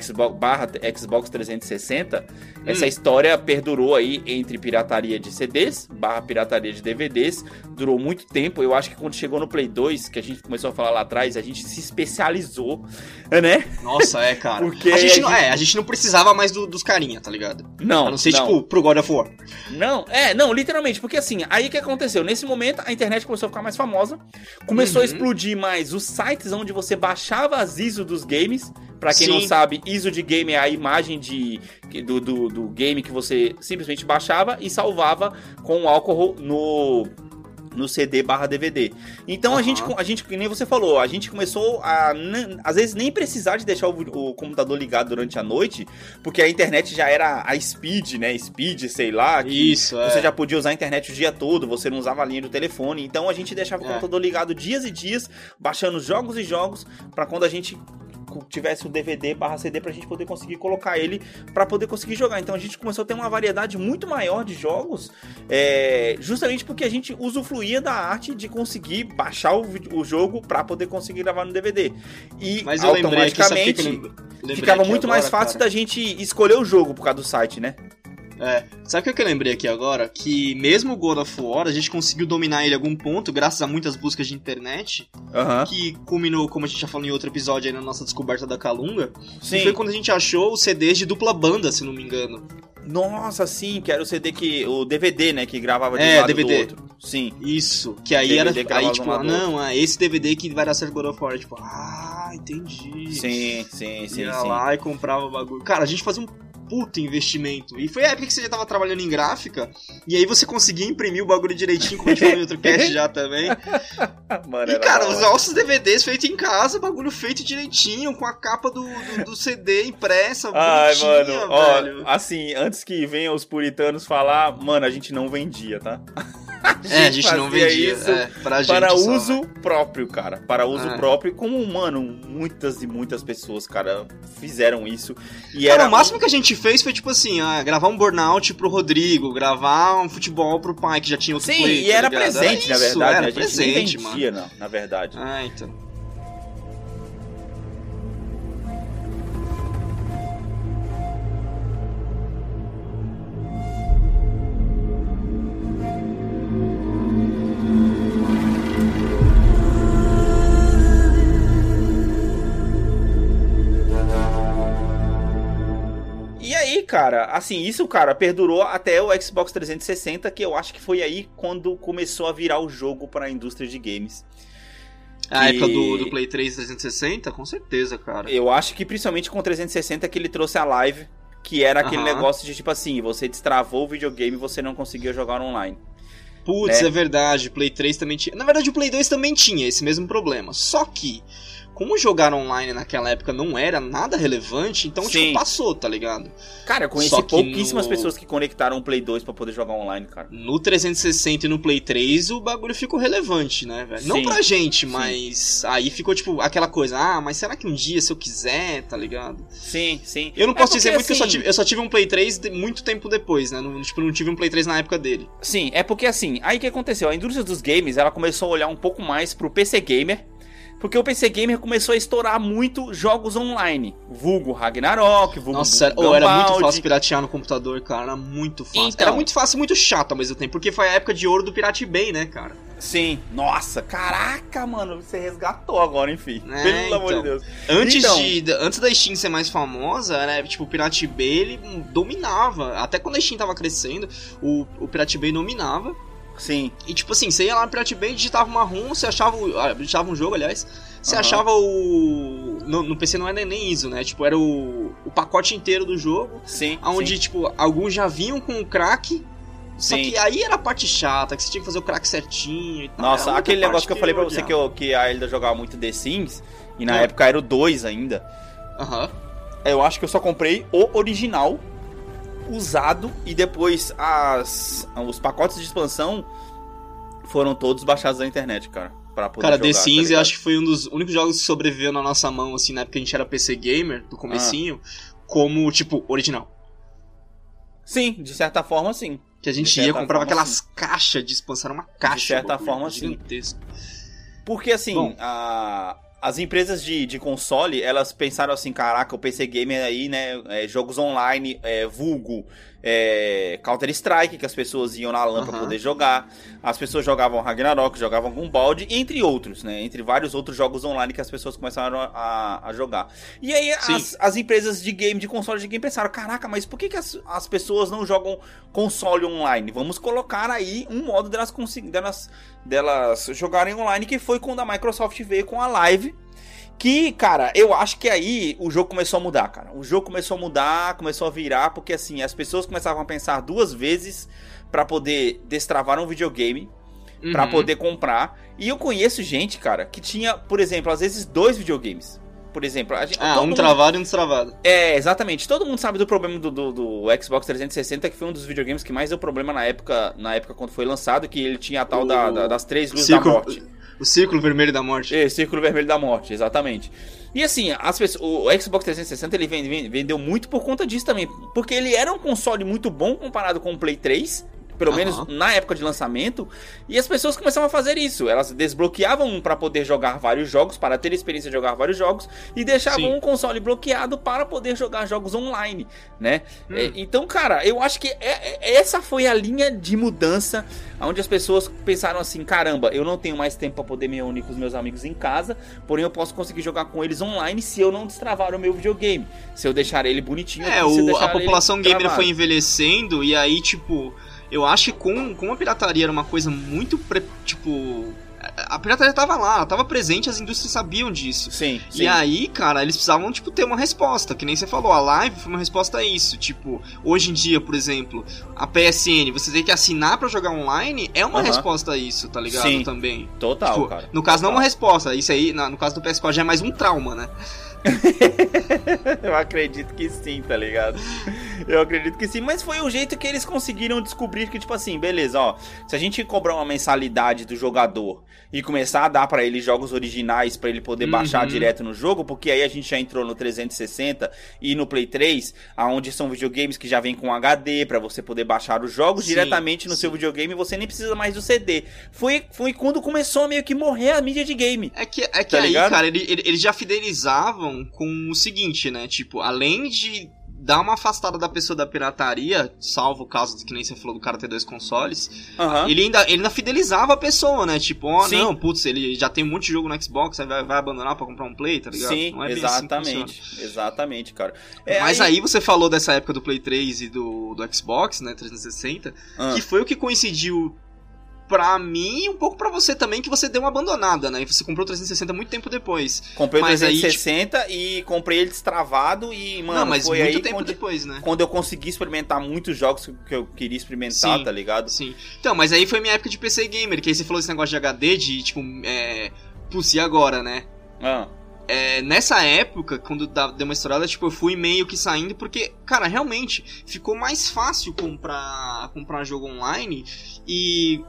Xbox, barra Xbox 360, essa Hum. história perdurou aí entre pirataria de CDs, barra pirataria de DVDs, durou muito tempo. Eu acho que quando chegou no Play 2, que a gente começou a falar lá atrás, a gente se especializou, né? Nossa, é, cara. Porque a gente, a não, é, a gente não precisava mais do- dos carinha, tá ligado? Não, a não ser, não. tipo, pro God of War. Não, é, não, literalmente, porque assim, aí o que aconteceu? Nesse momento, a internet começou a ficar mais famosa, começou a Uhum. explodir mais os sites onde você baixava as ISO dos games. Pra quem não Sim. Sabe, ISO de game é a imagem de, do, do, do game que você simplesmente baixava e salvava com o álcool no, no CD barra DVD. Então a Aham. gente, a gente, que nem você falou, a gente começou a, às vezes, nem precisar de deixar o, o computador ligado durante a noite, porque a internet já era a speed, né? Speed, sei lá. Isso, é. Você já podia usar a internet o dia todo, você não usava a linha do telefone. Então a gente deixava o É. computador ligado dias e dias, baixando jogos e jogos, pra quando a gente tivesse o DVD barra CD pra gente poder conseguir colocar ele pra poder conseguir jogar. Então a gente começou a ter uma variedade muito maior de jogos, é, justamente porque a gente usufruía da arte de conseguir baixar o, o jogo pra poder conseguir gravar no DVD. E Mas automaticamente lem- lembrei ficava muito agora, mais fácil cara? da gente escolher o jogo por causa do site, né? É, sabe o que que eu lembrei aqui agora? Que mesmo o God of War, a gente conseguiu dominar ele em algum ponto, graças a muitas buscas de internet, Aham. que culminou, como a gente já falou em outro episódio aí na nossa descoberta da Calunga, Sim. que foi quando a gente achou os CDs de dupla banda, se não me engano. Nossa, sim, que era o CD que. O DVD, né? Que gravava de É, um lado DVD. do outro. Sim. Isso, que aí DVD era. Aí, tipo, ah, não, é esse DVD que vai dar certo God of War. Tipo, ah, entendi. Sim, sim, sim, Ia sim. lá e comprava o bagulho. Cara, a gente fazia um puto investimento. E foi a época que você já tava trabalhando em gráfica, e aí você conseguia imprimir o bagulho direitinho, como a gente falou em outro cast já também. Mano, E, cara, os nossos DVDs feitos em casa, bagulho feito direitinho, com a capa do, do, do CD impressa, Ai, bonitinha, mano, ó, velho. assim, antes que venham os puritanos falar, mano, a gente não vendia, tá? É, a gente não vendia. isso é, pra gente para só, uso próprio, cara. Para uso É. próprio, como, mano, muitas e muitas pessoas, cara, fizeram isso. E Cara, era o máximo que a gente fez foi tipo assim, ah, gravar um burnout pro Rodrigo, gravar um futebol pro pai que já tinha outro Sim, play, e tá era ligado? presente, na isso, verdade. Era né? a gente presente, nem mano. vendia, não, na verdade. Ah, então. Cara, assim, isso, cara, perdurou até o Xbox 360, que eu acho que foi aí quando começou a virar o jogo para a indústria de games. A época do, do Play 3 360, com certeza, cara. Eu acho que principalmente com o 360 que ele trouxe a live, que era aquele Aham. negócio de tipo assim, você destravou o videogame e você não conseguia jogar online. Putz, né? é verdade, Play 3 também tinha. Na verdade, o Play 2 também tinha esse mesmo problema. Só que, como jogar online naquela época não era nada relevante, então Sim. tipo, passou, tá ligado? Cara, eu conheci pouquíssimas no- pessoas que conectaram o Play 2 pra poder jogar online, cara. No 360 e no Play 3 o bagulho ficou relevante, né, velho? Não Sim, pra gente, sim. mas aí ficou tipo aquela coisa, ah, mas será que um dia se eu quiser, tá ligado? Sim, sim. Eu não É posso porque, dizer muito que eu só, assim, tive, eu só tive um Play 3 de- muito tempo depois, né? Não, tipo, não tive um Play 3 na época dele. Sim, é porque assim, aí o que aconteceu? A indústria dos games, ela começou a olhar um pouco mais pro PC gamer, Porque o PC Gamer começou a estourar muito jogos online. Vulgo Ragnarok, vulgo Nossa, era muito fácil piratear no computador, cara. Era muito fácil. Então. Era muito fácil e muito chato ao mesmo tempo. Porque foi a época de ouro do Pirate Bay, né, cara? Sim. Nossa, caraca, mano. Você resgatou agora, enfim. É, Pelo amor de então. Deus. Antes, Então. de, antes da Steam ser mais famosa, né, tipo, o Pirate Bay, ele dominava. Até quando a Steam tava crescendo, o, o Pirate Bay dominava. Sim. E tipo assim, você ia lá no Pirate Bay, digitava uma ROM, você achava, o- ah, digitava um jogo, aliás, você Aham. achava o... No, no PC não era nem ISO, né, tipo, era o, o pacote inteiro do jogo, Sim. onde, tipo, alguns já vinham com o crack, só Sim. que aí era a parte chata, que você tinha que fazer o crack certinho e tal. Nossa, aquele negócio que eu falei pra você que, eu, que a Elida jogava muito The Sims, e na É. época era o 2 ainda. Aham. Eu acho que eu só comprei o original, usado, e depois as, os pacotes de expansão foram todos baixados na internet, cara. Pra poder Cara, jogar, The tá Sims eu ligado? acho que foi um dos únicos jogos que sobreviveu na nossa mão, assim, na época que a gente era PC Gamer, do comecinho, Ah. como, tipo, original. Sim, de certa forma, sim. Que a De gente ia, comprava forma, aquelas caixas de expansão, uma caixa. certa bagulho forma, sim. Porque assim, Bom. a- as empresas de, de console, elas pensaram assim, caraca, o PC Gamer aí, né, é, jogos online, é, vulgo, é, Counter-Strike, que as pessoas iam na LAN pra Aham. poder jogar, as pessoas jogavam Ragnarok, jogavam Gumball, entre outros, né, entre vários outros jogos online que as pessoas começaram a, a jogar. E aí as, as empresas de game, de console de game pensaram, caraca, mas por que, que as, as pessoas não jogam console online? Vamos colocar aí um modo delas, delas delas jogarem online, que foi quando a Microsoft veio com a Live. Que, cara, eu acho que aí o jogo começou a mudar, cara. O jogo começou a mudar, começou a virar, porque assim, as pessoas começavam a pensar duas vezes pra poder destravar um videogame, pra Uhum. poder comprar. E eu conheço gente, cara, que tinha, por exemplo, às vezes dois videogames. Por exemplo, a gente, Ah, um mundo- travado e um destravado. é, exatamente. Todo mundo sabe do problema do, do, do Xbox 360, que foi um dos videogames que mais deu problema na época, na época quando foi lançado, que ele tinha a tal da, O- da- das três luzes Círculo- da morte. O círculo vermelho da morte. É, Círculo Vermelho da Morte, exatamente. E assim, as pessoas, o Xbox 360 ele vende- vende- vendeu muito por conta disso também. Porque ele era um console muito bom comparado com o Play 3. Pelo Aham. menos na época de lançamento, e as pessoas começavam a fazer isso. Elas desbloqueavam um para poder jogar vários jogos, para ter experiência de jogar vários jogos, e deixavam Sim. um console bloqueado para poder jogar jogos online, né? Hum. É, então, cara, eu acho que é- é- essa foi a linha de mudança onde as pessoas pensaram assim: caramba, eu não tenho mais tempo para poder me reunir com os meus amigos em casa, porém eu posso conseguir jogar com eles online se eu não destravar o meu videogame. Se eu deixar ele bonitinho, É, o, a população gamer travado. foi envelhecendo e aí, tipo, eu acho que com, com a pirataria era uma coisa muito, pre- tipo... A pirataria tava lá, ela tava presente, as indústrias sabiam disso. Sim, sim. E aí, cara, eles precisavam, tipo, ter uma resposta, que nem você falou, a live foi uma resposta a isso. Tipo, hoje em dia, por exemplo, a PSN, você tem que assinar pra jogar online, é uma Aham. resposta a isso, tá ligado? Sim. Também. Total, Tipo, cara. no caso, não é Total. uma resposta, isso aí, no caso do PS4 já é mais um trauma, né? Eu acredito que sim, tá ligado? Eu acredito que sim, mas foi o jeito que eles conseguiram descobrir que, tipo assim, beleza, ó. Se a gente cobrar uma mensalidade do jogador e começar a dar pra ele jogos originais pra ele poder Uhum. baixar direto no jogo, porque aí a gente já entrou no 360 e no Play 3, aonde são videogames que já vem com HD pra você poder baixar os jogos Sim, diretamente no sim. seu videogame, você nem precisa mais do CD. Foi, foi quando começou a meio que morrer a mídia de game. É que, é que Tá aí, ligado? cara, ele- ele- eles já fidelizavam com o seguinte, né? Tipo, além de dar uma afastada da pessoa da pirataria, salvo o caso de que nem você falou do cara ter dois consoles, Aham. ele, ainda, ele ainda fidelizava a pessoa, né? Tipo, ó, Sim. não, putz, ele já tem um monte de jogo no Xbox, aí vai, vai abandonar pra comprar um Play, tá ligado? Sim, é assim exatamente. exatamente, cara. É, Mas aí... você falou dessa época do Play 3 e do, do Xbox, né, 360, Ah. que foi o que coincidiu pra mim e um pouco pra você também, que você deu uma abandonada, né? E você comprou o 360 muito tempo depois. Comprei o Mas aí, 360 e comprei ele destravado e, mano, não, mas foi muito aí tempo quando, depois, né? quando eu consegui experimentar muitos jogos que eu queria experimentar, Sim. tá ligado? Sim. Então, mas aí foi minha época de PC Gamer, que aí você falou esse negócio de HD, de tipo, é. Putz, e agora, né? Ah, É, nessa época, quando deu uma estourada, tipo, eu fui meio que saindo, porque, cara, realmente, ficou mais fácil comprar, comprar jogo online e.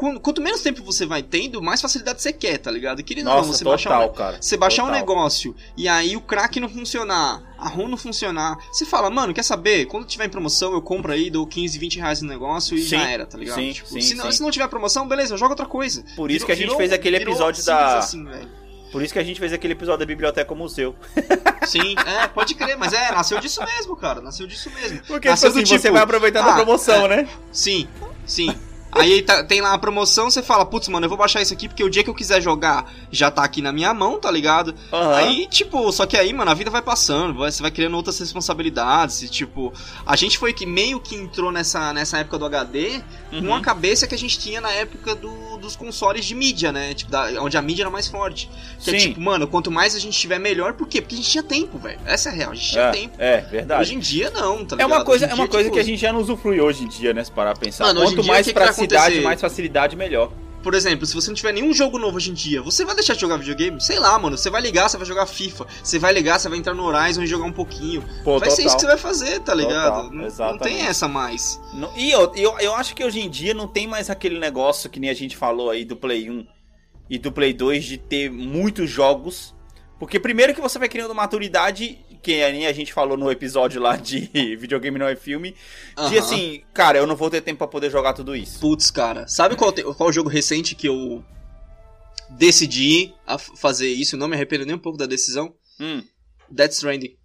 quan- Quanto menos tempo você vai tendo, mais facilidade você quer, tá ligado? Querido, não, nossa, você total, baixar um, cara. Você baixar um negócio e aí o crack não funcionar, a ROM não funcionar, você fala, mano, quer saber? Quando tiver em promoção, eu compro aí, dou 15, 20 reais no negócio e Sim, já era, tá ligado? sim, Tipo, sim, se, não, se não tiver promoção, beleza, joga outra coisa. Por isso Virou- que a gente virou- fez aquele episódio da... assim. Por isso que a gente fez aquele episódio da Biblioteca Museu. Sim, é, pode crer, mas é, nasceu disso mesmo, cara. Nasceu disso mesmo. Porque, tipo nasceu assim, do você tipo, vai aproveitando a ah, promoção, né? Sim, sim. Aí tá- tem lá a promoção, você fala, putz, mano, eu vou baixar isso aqui porque o dia que eu quiser jogar já tá aqui na minha mão, tá ligado? Aham. Aí, tipo, só que aí, mano, a vida vai passando, você vai criando outras responsabilidades. E, tipo, a gente foi que meio que entrou nessa, nessa época do HD Uhum. com a cabeça que a gente tinha na época do- dos consoles de mídia, né? Tipo, da- onde a mídia era mais forte. Que é Sim. tipo, mano, quanto mais a gente tiver, melhor. Por quê? Porque a gente tinha tempo, velho. Essa é a real, a gente tinha É, tempo. é, verdade. Hoje em dia, não, tá É ligado? uma coisa, é em uma dia, coisa tipo, que a gente já não usufrui hoje em dia, né? Se parar pra pensar. Mano, Quanto dia, mais que vai praticidade, acontecer? mais facilidade, melhor. Por exemplo, se você não tiver nenhum jogo novo hoje em dia, você vai deixar de jogar videogame? Sei lá, mano. Você vai ligar, você vai jogar FIFA. Você vai ligar, você vai entrar no Horizon e jogar um pouquinho. Pô, vai ser total. isso que você vai fazer, tá ligado? Total, Não- não, tem essa mais. Não- e eu, eu, eu acho que hoje em dia não tem mais aquele negócio que nem a gente falou aí do Play 1 e do Play 2 de ter muitos jogos. Porque primeiro que você vai criando maturidade, que nem a gente falou no episódio lá de videogame não é filme, de Aham. assim, cara, eu não vou ter tempo pra poder jogar tudo isso. Putz, cara. Sabe qual, te- qual jogo recente que eu decidi fazer isso? Não me arrependo nem um pouco da decisão. Hum. Death Stranding.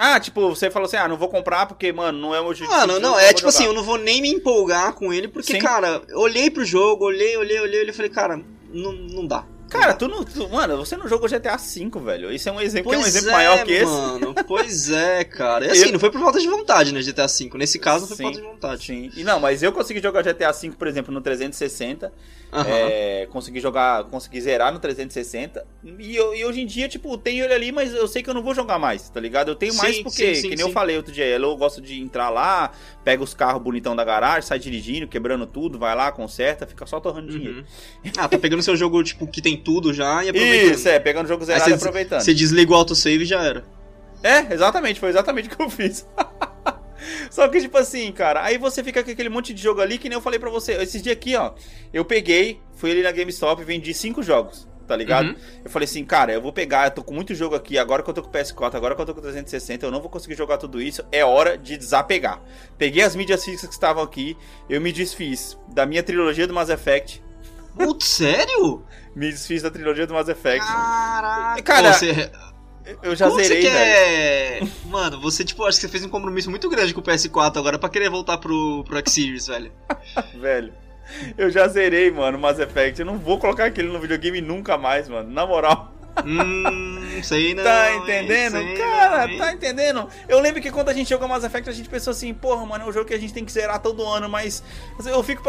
Ah, tipo, você falou assim, ah, não vou comprar porque, mano, não é o jeito Mano, de- não, eu é tipo assim, jogar. eu não vou nem me empolgar com ele, porque, Sim. cara, olhei pro jogo, olhei, olhei, olhei, olhei e falei, cara, não, não dá. Cara, tu não. tu- mano, você não jogou GTA V, velho. Isso é um exemplo, que é um Pois exemplo é, maior que esse. mano. Pois é, cara. E assim, Eu- não foi por falta de vontade, né, GTA V. Nesse caso, não foi por Sim, falta de vontade. Sim. E não, mas eu consegui jogar GTA V, por exemplo, no 360. Aham. É, consegui jogar, consegui zerar no 360. E, eu- e hoje em dia, tipo, tenho ele ali, mas eu sei que eu não vou jogar mais, tá ligado? Eu tenho mais Sim, porque, sim, que nem eu falei outro dia, eu gosto de entrar lá, pega os carros bonitão da garagem, sai dirigindo, quebrando tudo, vai lá, conserta, fica só torrando dinheiro. Uhum. Ah, tá pegando seu jogo, tipo, que tem tudo já e aproveitando. Isso, é, pegando o jogo zerado e aproveitando. Você desliga o autosave e já era. É, exatamente, foi exatamente o que eu fiz. Só que, tipo assim, cara, aí você fica com aquele monte de jogo ali, que nem eu falei pra você. Esses dias aqui, ó, eu peguei, fui ali na GameStop e vendi cinco jogos, tá ligado? Uhum. Eu falei assim, cara, eu vou pegar, eu tô com muito jogo aqui, agora que eu tô com o PS4, agora que eu tô com o 360, eu não vou conseguir jogar tudo isso, é hora de desapegar. Peguei as mídias fixas que estavam aqui, eu me desfiz da minha trilogia do Mass Effect, Putz, sério? me desfiz da trilogia do Mass Effect. Caraca. Cara, você... Eu já Como zerei, você velho. Mano, você, tipo, acho que você fez um compromisso muito grande com o PS4 agora pra querer voltar pro, pro X-Series, velho. Velho, eu já zerei, mano, Mass Effect. Eu não vou colocar aquele no videogame nunca mais, mano. Na moral. Hum, sei não. tá entendendo? Cara, não, tá entendendo? Eu lembro que quando a gente jogou Mass Effect, a gente pensou assim, porra, mano, é um jogo que a gente tem que zerar todo ano, mas eu fico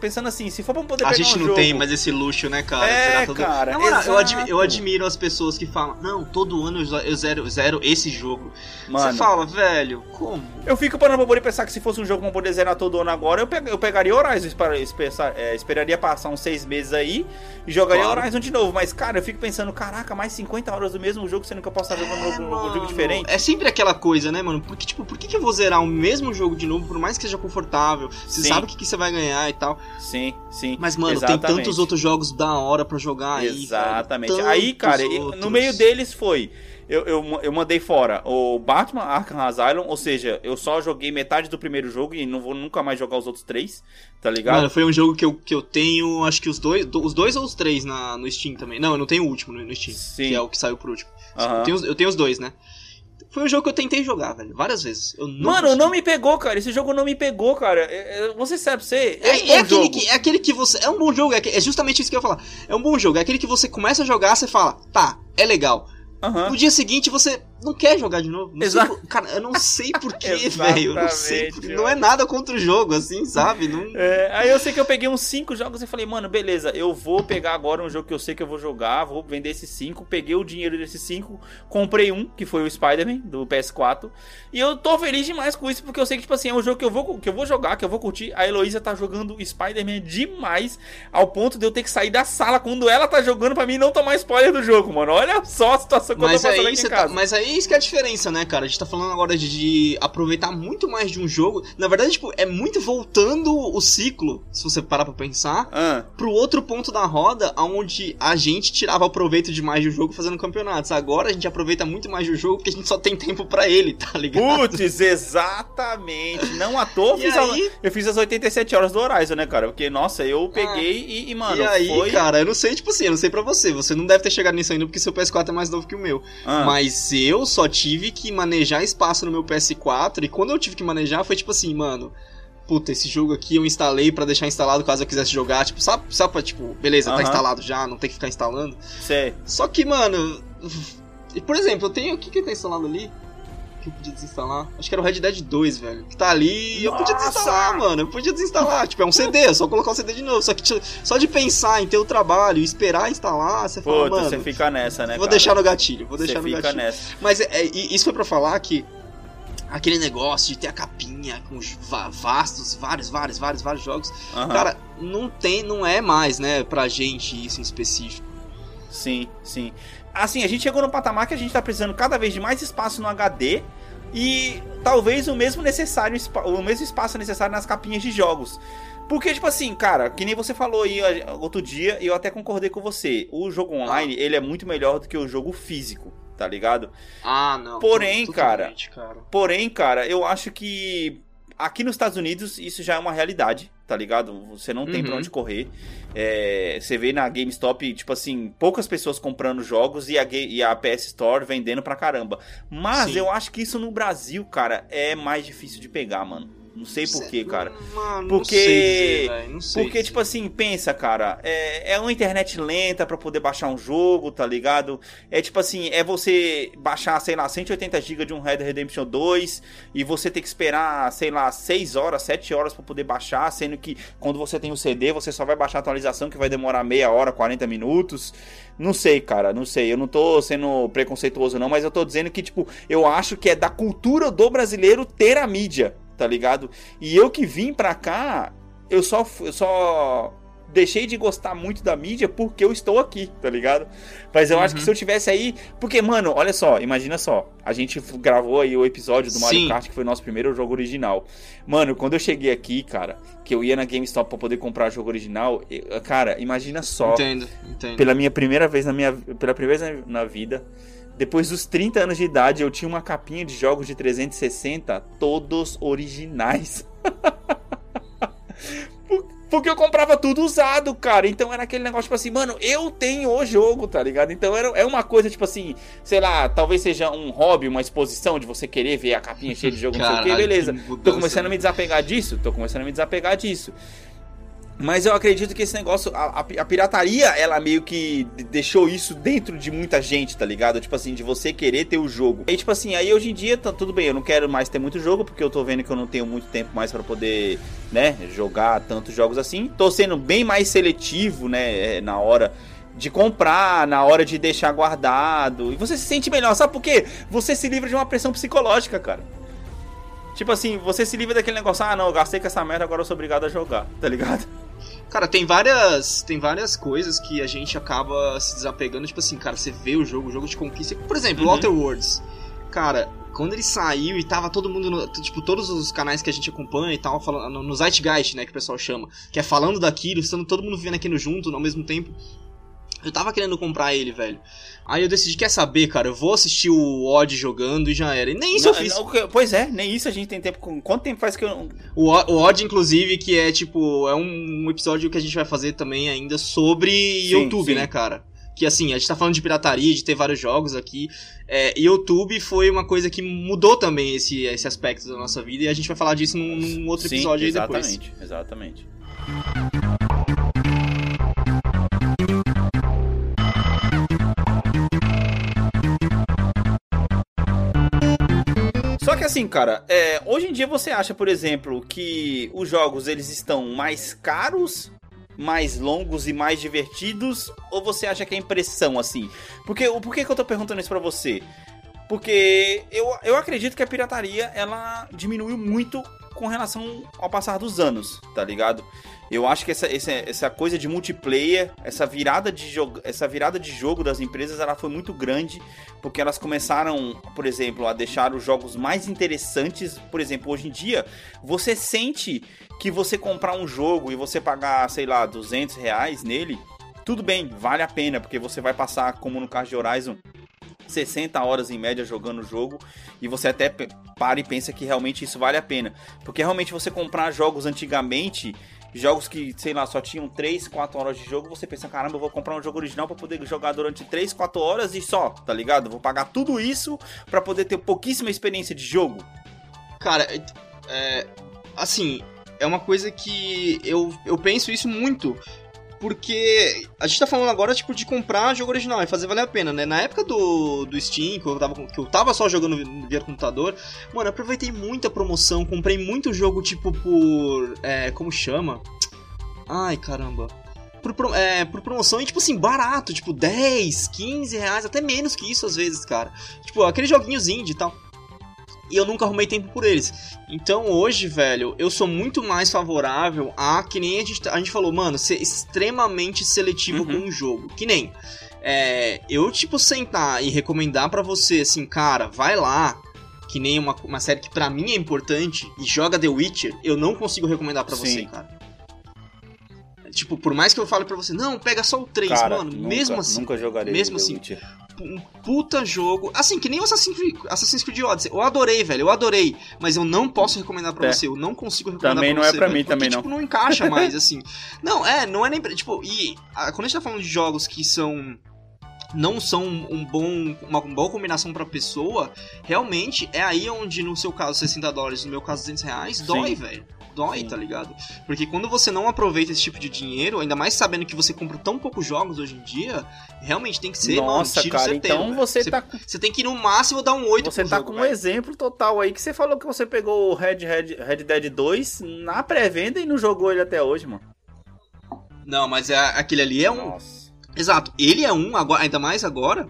pensando, assim, se for pra poder A pegar gente um não jogo... tem mais esse luxo, né, cara? É, zerar todo- cara, moral, eu, admi- exato. eu admiro as pessoas que falam, não, todo ano eu zero, zero esse jogo. Mano, Você fala, velho, como? eu fico parando pra poder pensar que se fosse um jogo pra poder zerar todo ano agora, eu, pega- eu pegaria Horizon, é, esperaria passar uns seis meses aí e jogaria Claro. Horizon de novo. Mas, cara, eu fico pensando, caraca, mais 50 horas do mesmo jogo, sendo que eu posso estar jogando um jogo- um jogo diferente. É sempre aquela coisa, né, mano? Porque, tipo, por que, que eu vou zerar o mesmo jogo de novo, por mais que seja confortável? Você Sim. sabe o que, que você vai ganhar e tal. Sim, sim. Mas, mano, Exatamente. tem tantos outros jogos da hora pra jogar aí. Exatamente. Tantos Aí, cara, outros. no meio deles foi. Eu, eu, eu mandei fora o Batman Arkham Asylum, ou seja, eu só joguei metade do primeiro jogo e não vou nunca mais jogar os outros três, tá ligado? Mano, foi um jogo que eu, que eu tenho, acho que os dois, do- os dois ou os três na, no Steam também. Não, eu não tenho o último no, Steam, Sim. que é o que saiu por último. Aham. Eu, tenho, os- eu tenho os dois, né? Foi um jogo que eu tentei jogar, velho, várias vezes. Mano, consegui. não me pegou, cara. Esse jogo não me pegou, cara. É- é- Você sabe, você. É, um é aquele jogo. que, é aquele que você. É um bom jogo, é, é justamente isso que eu ia falar. É um bom jogo, é aquele que você começa a jogar, você fala, tá, é legal. Aham. No dia seguinte você não quer jogar de novo. Exato. por- cara, eu não sei porquê, velho. Não sei. Exatamente, por- Não é nada contra o jogo, assim, sabe? Não... É, aí eu sei que eu peguei uns 5 jogos e falei, mano, beleza, eu vou pegar agora um jogo que eu sei que eu vou jogar, vou vender esses 5, peguei o dinheiro desses 5, comprei um, que foi o Spider-Man, do PS4, e eu tô feliz demais com isso, porque eu sei que, tipo assim, é um jogo que eu vou, que eu vou jogar, que eu vou curtir. A Heloísa tá jogando Spider-Man demais, ao ponto de eu ter que sair da sala quando ela tá jogando pra mim não tomar spoiler do jogo, mano. Olha só a situação que Mas eu tô passando aí, aqui em tá, casa. mas aí isso que é a diferença, né, cara? A gente tá falando agora de, de aproveitar muito mais de um jogo. Na verdade, tipo, é muito voltando o ciclo, se você parar pra pensar, Ah, pro outro ponto da roda, onde a gente tirava proveito demais do jogo fazendo campeonatos. Agora a gente aproveita muito mais do jogo porque a gente só tem tempo pra ele, tá ligado? Putz, exatamente. Não à toa eu fiz, a- aí? eu fiz as 87 horas do Horizon, né, cara? Porque, nossa, eu peguei e, e, mano, e aí, foi... cara, eu não sei, tipo assim, eu não sei pra você. Você não deve ter chegado nisso ainda porque seu PS4 é mais novo que o meu. Ah, Mas eu só tive que manejar espaço no meu PS4 e quando eu tive que manejar foi tipo assim, mano. Puta, esse jogo aqui eu instalei pra deixar instalado caso eu quisesse jogar. Tipo, só, só pra, tipo, beleza, tá instalado já, não tem que ficar instalando. sei. Só que, mano. e, Por exemplo, eu tenho. O que que tá instalado ali? Que eu podia desinstalar? Acho que era o Red Dead 2, velho. Que tá ali e eu podia desinstalar, mano. Eu podia desinstalar. tipo, é um CD, é só colocar o CD de novo. Só que só de pensar em ter o trabalho e esperar instalar, você fala, Puta, mano. você fica nessa, né, Vou cara? deixar no gatilho, vou deixar Você no fica gatilho. nessa. Mas é, é, isso foi pra falar que aquele negócio de ter a capinha com os va- vastos, vários, vários, vários, vários jogos, Aham. cara, não tem, não é mais, né, pra gente isso em específico. Sim, sim. Assim, a gente chegou no patamar que a gente tá precisando cada vez de mais espaço no HD e talvez o mesmo necessário o mesmo espaço necessário nas capinhas de jogos. Porque, tipo assim, cara, que nem você falou aí outro dia, e eu até concordei com você. O jogo online, ele é muito melhor do que o jogo físico, tá ligado? Ah, não. Porém, totalmente, cara. Porém, cara, eu acho que aqui nos Estados Unidos isso já é uma realidade, tá ligado? Você não tem Uhum. pra onde correr. É, você vê na GameStop, tipo assim, poucas pessoas comprando jogos e a, e a PS Store vendendo pra caramba. Mas Sim. eu acho que isso no Brasil, cara, é mais difícil de pegar, mano. Não sei porquê, cara. Mano, Porque- Não sei sei Porque, tipo assim, pensa, cara, é, é uma internet lenta pra poder baixar um jogo, tá ligado? É tipo assim, é você baixar, sei lá, 180 GB de um Red Dead Redemption 2 e você ter que esperar, sei lá, 6 horas, 7 horas pra poder baixar, sendo que quando você tem o CD, você só vai baixar a atualização que vai demorar meia hora, 40 minutos. Não sei, cara, não sei. Eu não tô sendo preconceituoso, não, mas eu tô dizendo que, tipo, eu acho que é da cultura do brasileiro ter a mídia, tá ligado? E eu que vim pra cá, eu só, eu só deixei de gostar muito da mídia porque eu estou aqui, tá ligado? Mas eu acho que Uhum. se eu tivesse aí. Porque, mano, olha só, imagina só. A gente gravou aí o episódio do Mario Sim. Kart, que foi o nosso primeiro jogo original. Mano, quando eu cheguei aqui, cara, que eu ia na GameStop pra poder comprar jogo original, eu- cara, imagina só Entendo, entendo. pela minha primeira vez na minha pela primeira vez na, na vida depois dos 30 anos de idade eu tinha uma capinha de jogos de 360 todos originais Por- porque eu comprava tudo usado, cara. Então era aquele negócio, tipo assim, mano, eu tenho o jogo, tá ligado? Então era, é uma coisa, tipo assim, sei lá, talvez seja um hobby, uma exposição de você querer ver a capinha cheia de jogo, não sei o que, Caralho, beleza. que Tô começando a né? me desapegar disso, tô começando a me desapegar disso. Mas eu acredito que esse negócio, a, a- pirataria, ela meio que de- deixou isso dentro de muita gente, tá ligado? Tipo assim, de você querer ter o jogo. E tipo assim, aí hoje em dia, tá tudo bem, eu não quero mais ter muito jogo, porque eu tô vendo que eu não tenho muito tempo mais pra poder, né, jogar tantos jogos assim. Tô sendo bem mais seletivo, né, é, na hora de comprar, na hora de deixar guardado. E você se sente melhor, sabe por quê? Você se livra de uma pressão psicológica, cara. Tipo assim, você se livra daquele negócio, ah não, eu gastei com essa merda, agora eu sou obrigado a jogar, tá ligado? Cara, tem várias, tem várias coisas que a gente acaba se desapegando, tipo assim, cara, você vê o jogo, o jogo te conquista. Por exemplo, Uhum. Outer Worlds. Cara, quando ele saiu e tava todo mundo, no- tipo, todos os canais que a gente acompanha e tal, falando, no, no Zeitgeist, né, que o pessoal chama, que é falando daquilo, estando todo mundo vendo aquilo junto ao mesmo tempo. Eu tava querendo comprar ele, velho. Aí eu decidi, quer saber, cara, eu vou assistir o Odd jogando e já era. E nem isso Não, eu fiz. não, pois é, nem isso a gente tem tempo. com- Quanto tempo faz que eu. O, O- o Odd, inclusive, que é tipo, é um episódio que a gente vai fazer também ainda sobre Sim, YouTube, sim. né, cara? Que assim, a gente tá falando de pirataria, de ter vários jogos aqui. É, YouTube foi uma coisa que mudou também esse, esse aspecto da nossa vida e a gente vai falar disso num, num outro Sim, episódio aí depois. exatamente, exatamente. Assim, cara, é, hoje em dia você acha, por exemplo, que os jogos eles estão mais caros, mais longos e mais divertidos, ou você acha que é impressão assim? Porque por que que eu tô perguntando isso pra você? Porque eu, eu acredito que a pirataria ela diminuiu muito com relação ao passar dos anos, tá ligado? Eu acho que essa, essa, essa coisa de multiplayer, essa virada de, jogo, essa virada de jogo das empresas, ela foi muito grande, porque elas começaram, por exemplo, a deixar os jogos mais interessantes. Por exemplo, hoje em dia, você sente que você comprar um jogo e você pagar, sei lá, 200 reais nele, tudo bem, vale a pena, porque você vai passar, como no caso de Horizon, 60 horas em média jogando o jogo e você até para e pensa que realmente isso vale a pena. Porque realmente você comprar jogos antigamente, jogos que, sei lá, só tinham 3, 4 horas de jogo, você pensa, caramba, eu vou comprar um jogo original para poder jogar durante 3, 4 horas e só, tá ligado? Vou pagar tudo isso para poder ter pouquíssima experiência de jogo. Cara, é, assim, é uma coisa que eu, eu penso isso muito porque a gente tá falando agora, tipo, de comprar jogo original e fazer valer a pena, né? Na época do, do Steam, que eu, tava, que eu tava só jogando via computador, mano, aproveitei muita promoção, comprei muito jogo, tipo, por. É, como chama? Ai, caramba. Por, é, por promoção e, tipo assim, barato, tipo, 10, 15 reais, até menos que isso às vezes, cara. Tipo, aqueles joguinhos indie e tal e eu nunca arrumei tempo por eles. Então hoje, velho, eu sou muito mais favorável a que nem a gente, a gente falou, mano, ser extremamente seletivo uhum. com o jogo. Que nem é, eu, tipo, sentar e recomendar para você, assim, cara, vai lá, que nem uma, uma série que para mim é importante, e joga The Witcher, eu não consigo recomendar para você, cara. Tipo, por mais que eu fale pra você, não, pega só o 3, cara, mano, nunca, mesmo assim. Nunca jogarei mesmo assim, Witcher um puta jogo. Assim, que nem o Assassin's Creed, Odyssey. Eu adorei, velho. Eu adorei. Mas eu não posso recomendar pra é. você. Eu não consigo recomendar também pra você. Também não é pra velho, mim, porque, também tipo, não. não encaixa mais, assim. não, é, não é nem. Tipo, e a, quando a gente tá falando de jogos que são não são um bom, uma, uma boa combinação pra pessoa, realmente é aí onde, no seu caso, 60 dólares, no meu caso, 200 reais, dói, velho dói, Sim. tá ligado? Porque quando você não aproveita esse tipo de dinheiro, ainda mais sabendo que você compra tão poucos jogos hoje em dia, realmente tem que ser, Nossa, mano, cara, certeiro, então você, você tá Você tem que ir no máximo dar um 8 Você tá jogo, com um exemplo total aí que você falou que você pegou o Red, Red, Red Dead 2 na pré-venda e não jogou ele até hoje, mano. Não, mas é, aquele ali é um. Nossa. Exato, ele é um, agora, ainda mais agora,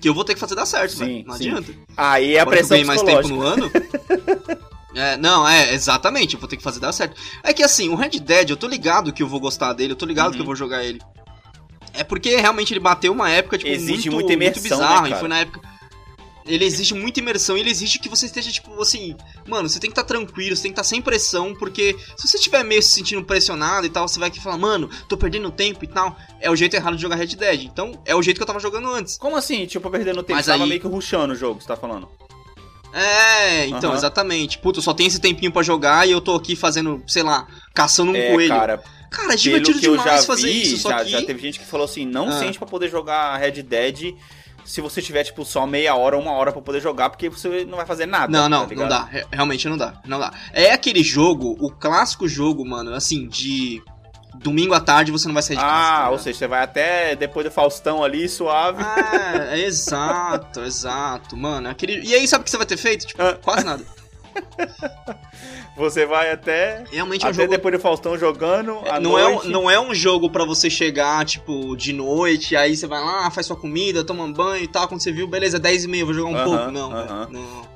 que eu vou ter que fazer dar certo, Sim, velho. Não sim. adianta. Aí é a Agora que eu pressão mais tempo no ano. É, não, é, exatamente, eu vou ter que fazer dar certo. É que assim, o Red Dead, eu tô ligado que eu vou gostar dele, eu tô ligado que eu Uhum. vou jogar ele. É porque realmente ele bateu uma época, tipo, Exige muito, muita imersão, muito bizarro, né, e foi na época... Ele exige muita imersão e ele exige que você esteja, tipo, assim... Mano, você tem que estar tranquilo, você tem que estar sem pressão, porque se você estiver meio se sentindo pressionado e tal, você vai aqui falar, mano, tô perdendo tempo e tal. É o jeito errado de jogar Red Dead. Então, é o jeito que eu tava jogando antes. Como assim? Tipo, perdendo tempo, Mas você tava aí- meio que rushando o jogo, você tá falando. É, então, Aham. exatamente. Puta, eu só tenho esse tempinho pra jogar e eu tô aqui fazendo, sei lá, caçando um é, coelho. cara, Cara, é divertido que eu demais já fazer vi, isso, só já, que... já teve gente que falou assim, não Ah. sente pra poder jogar Red Dead se você tiver, tipo, só meia hora, uma hora pra poder jogar, porque você não vai fazer nada. Não, não, tá não dá. Re- Realmente não dá. Não dá. É aquele jogo, o clássico jogo, mano, assim, de domingo à tarde você não vai sair de casa. tá Ah, ligado? ou seja, você vai até depois do Faustão ali, suave. Ah, é exato, exato, mano. Aquele... E aí, sabe o que você vai ter feito? Tipo, Ah. quase nada. Você vai até. Realmente é um Até jogo. depois do Faustão jogando. à Não é, um, noite. não é um jogo pra você chegar, tipo, de noite, aí você vai lá, faz sua comida, toma um banho e tal. Quando você viu, beleza, 10 e meia, vou jogar um Aham, pouco. Não, aham. velho, não.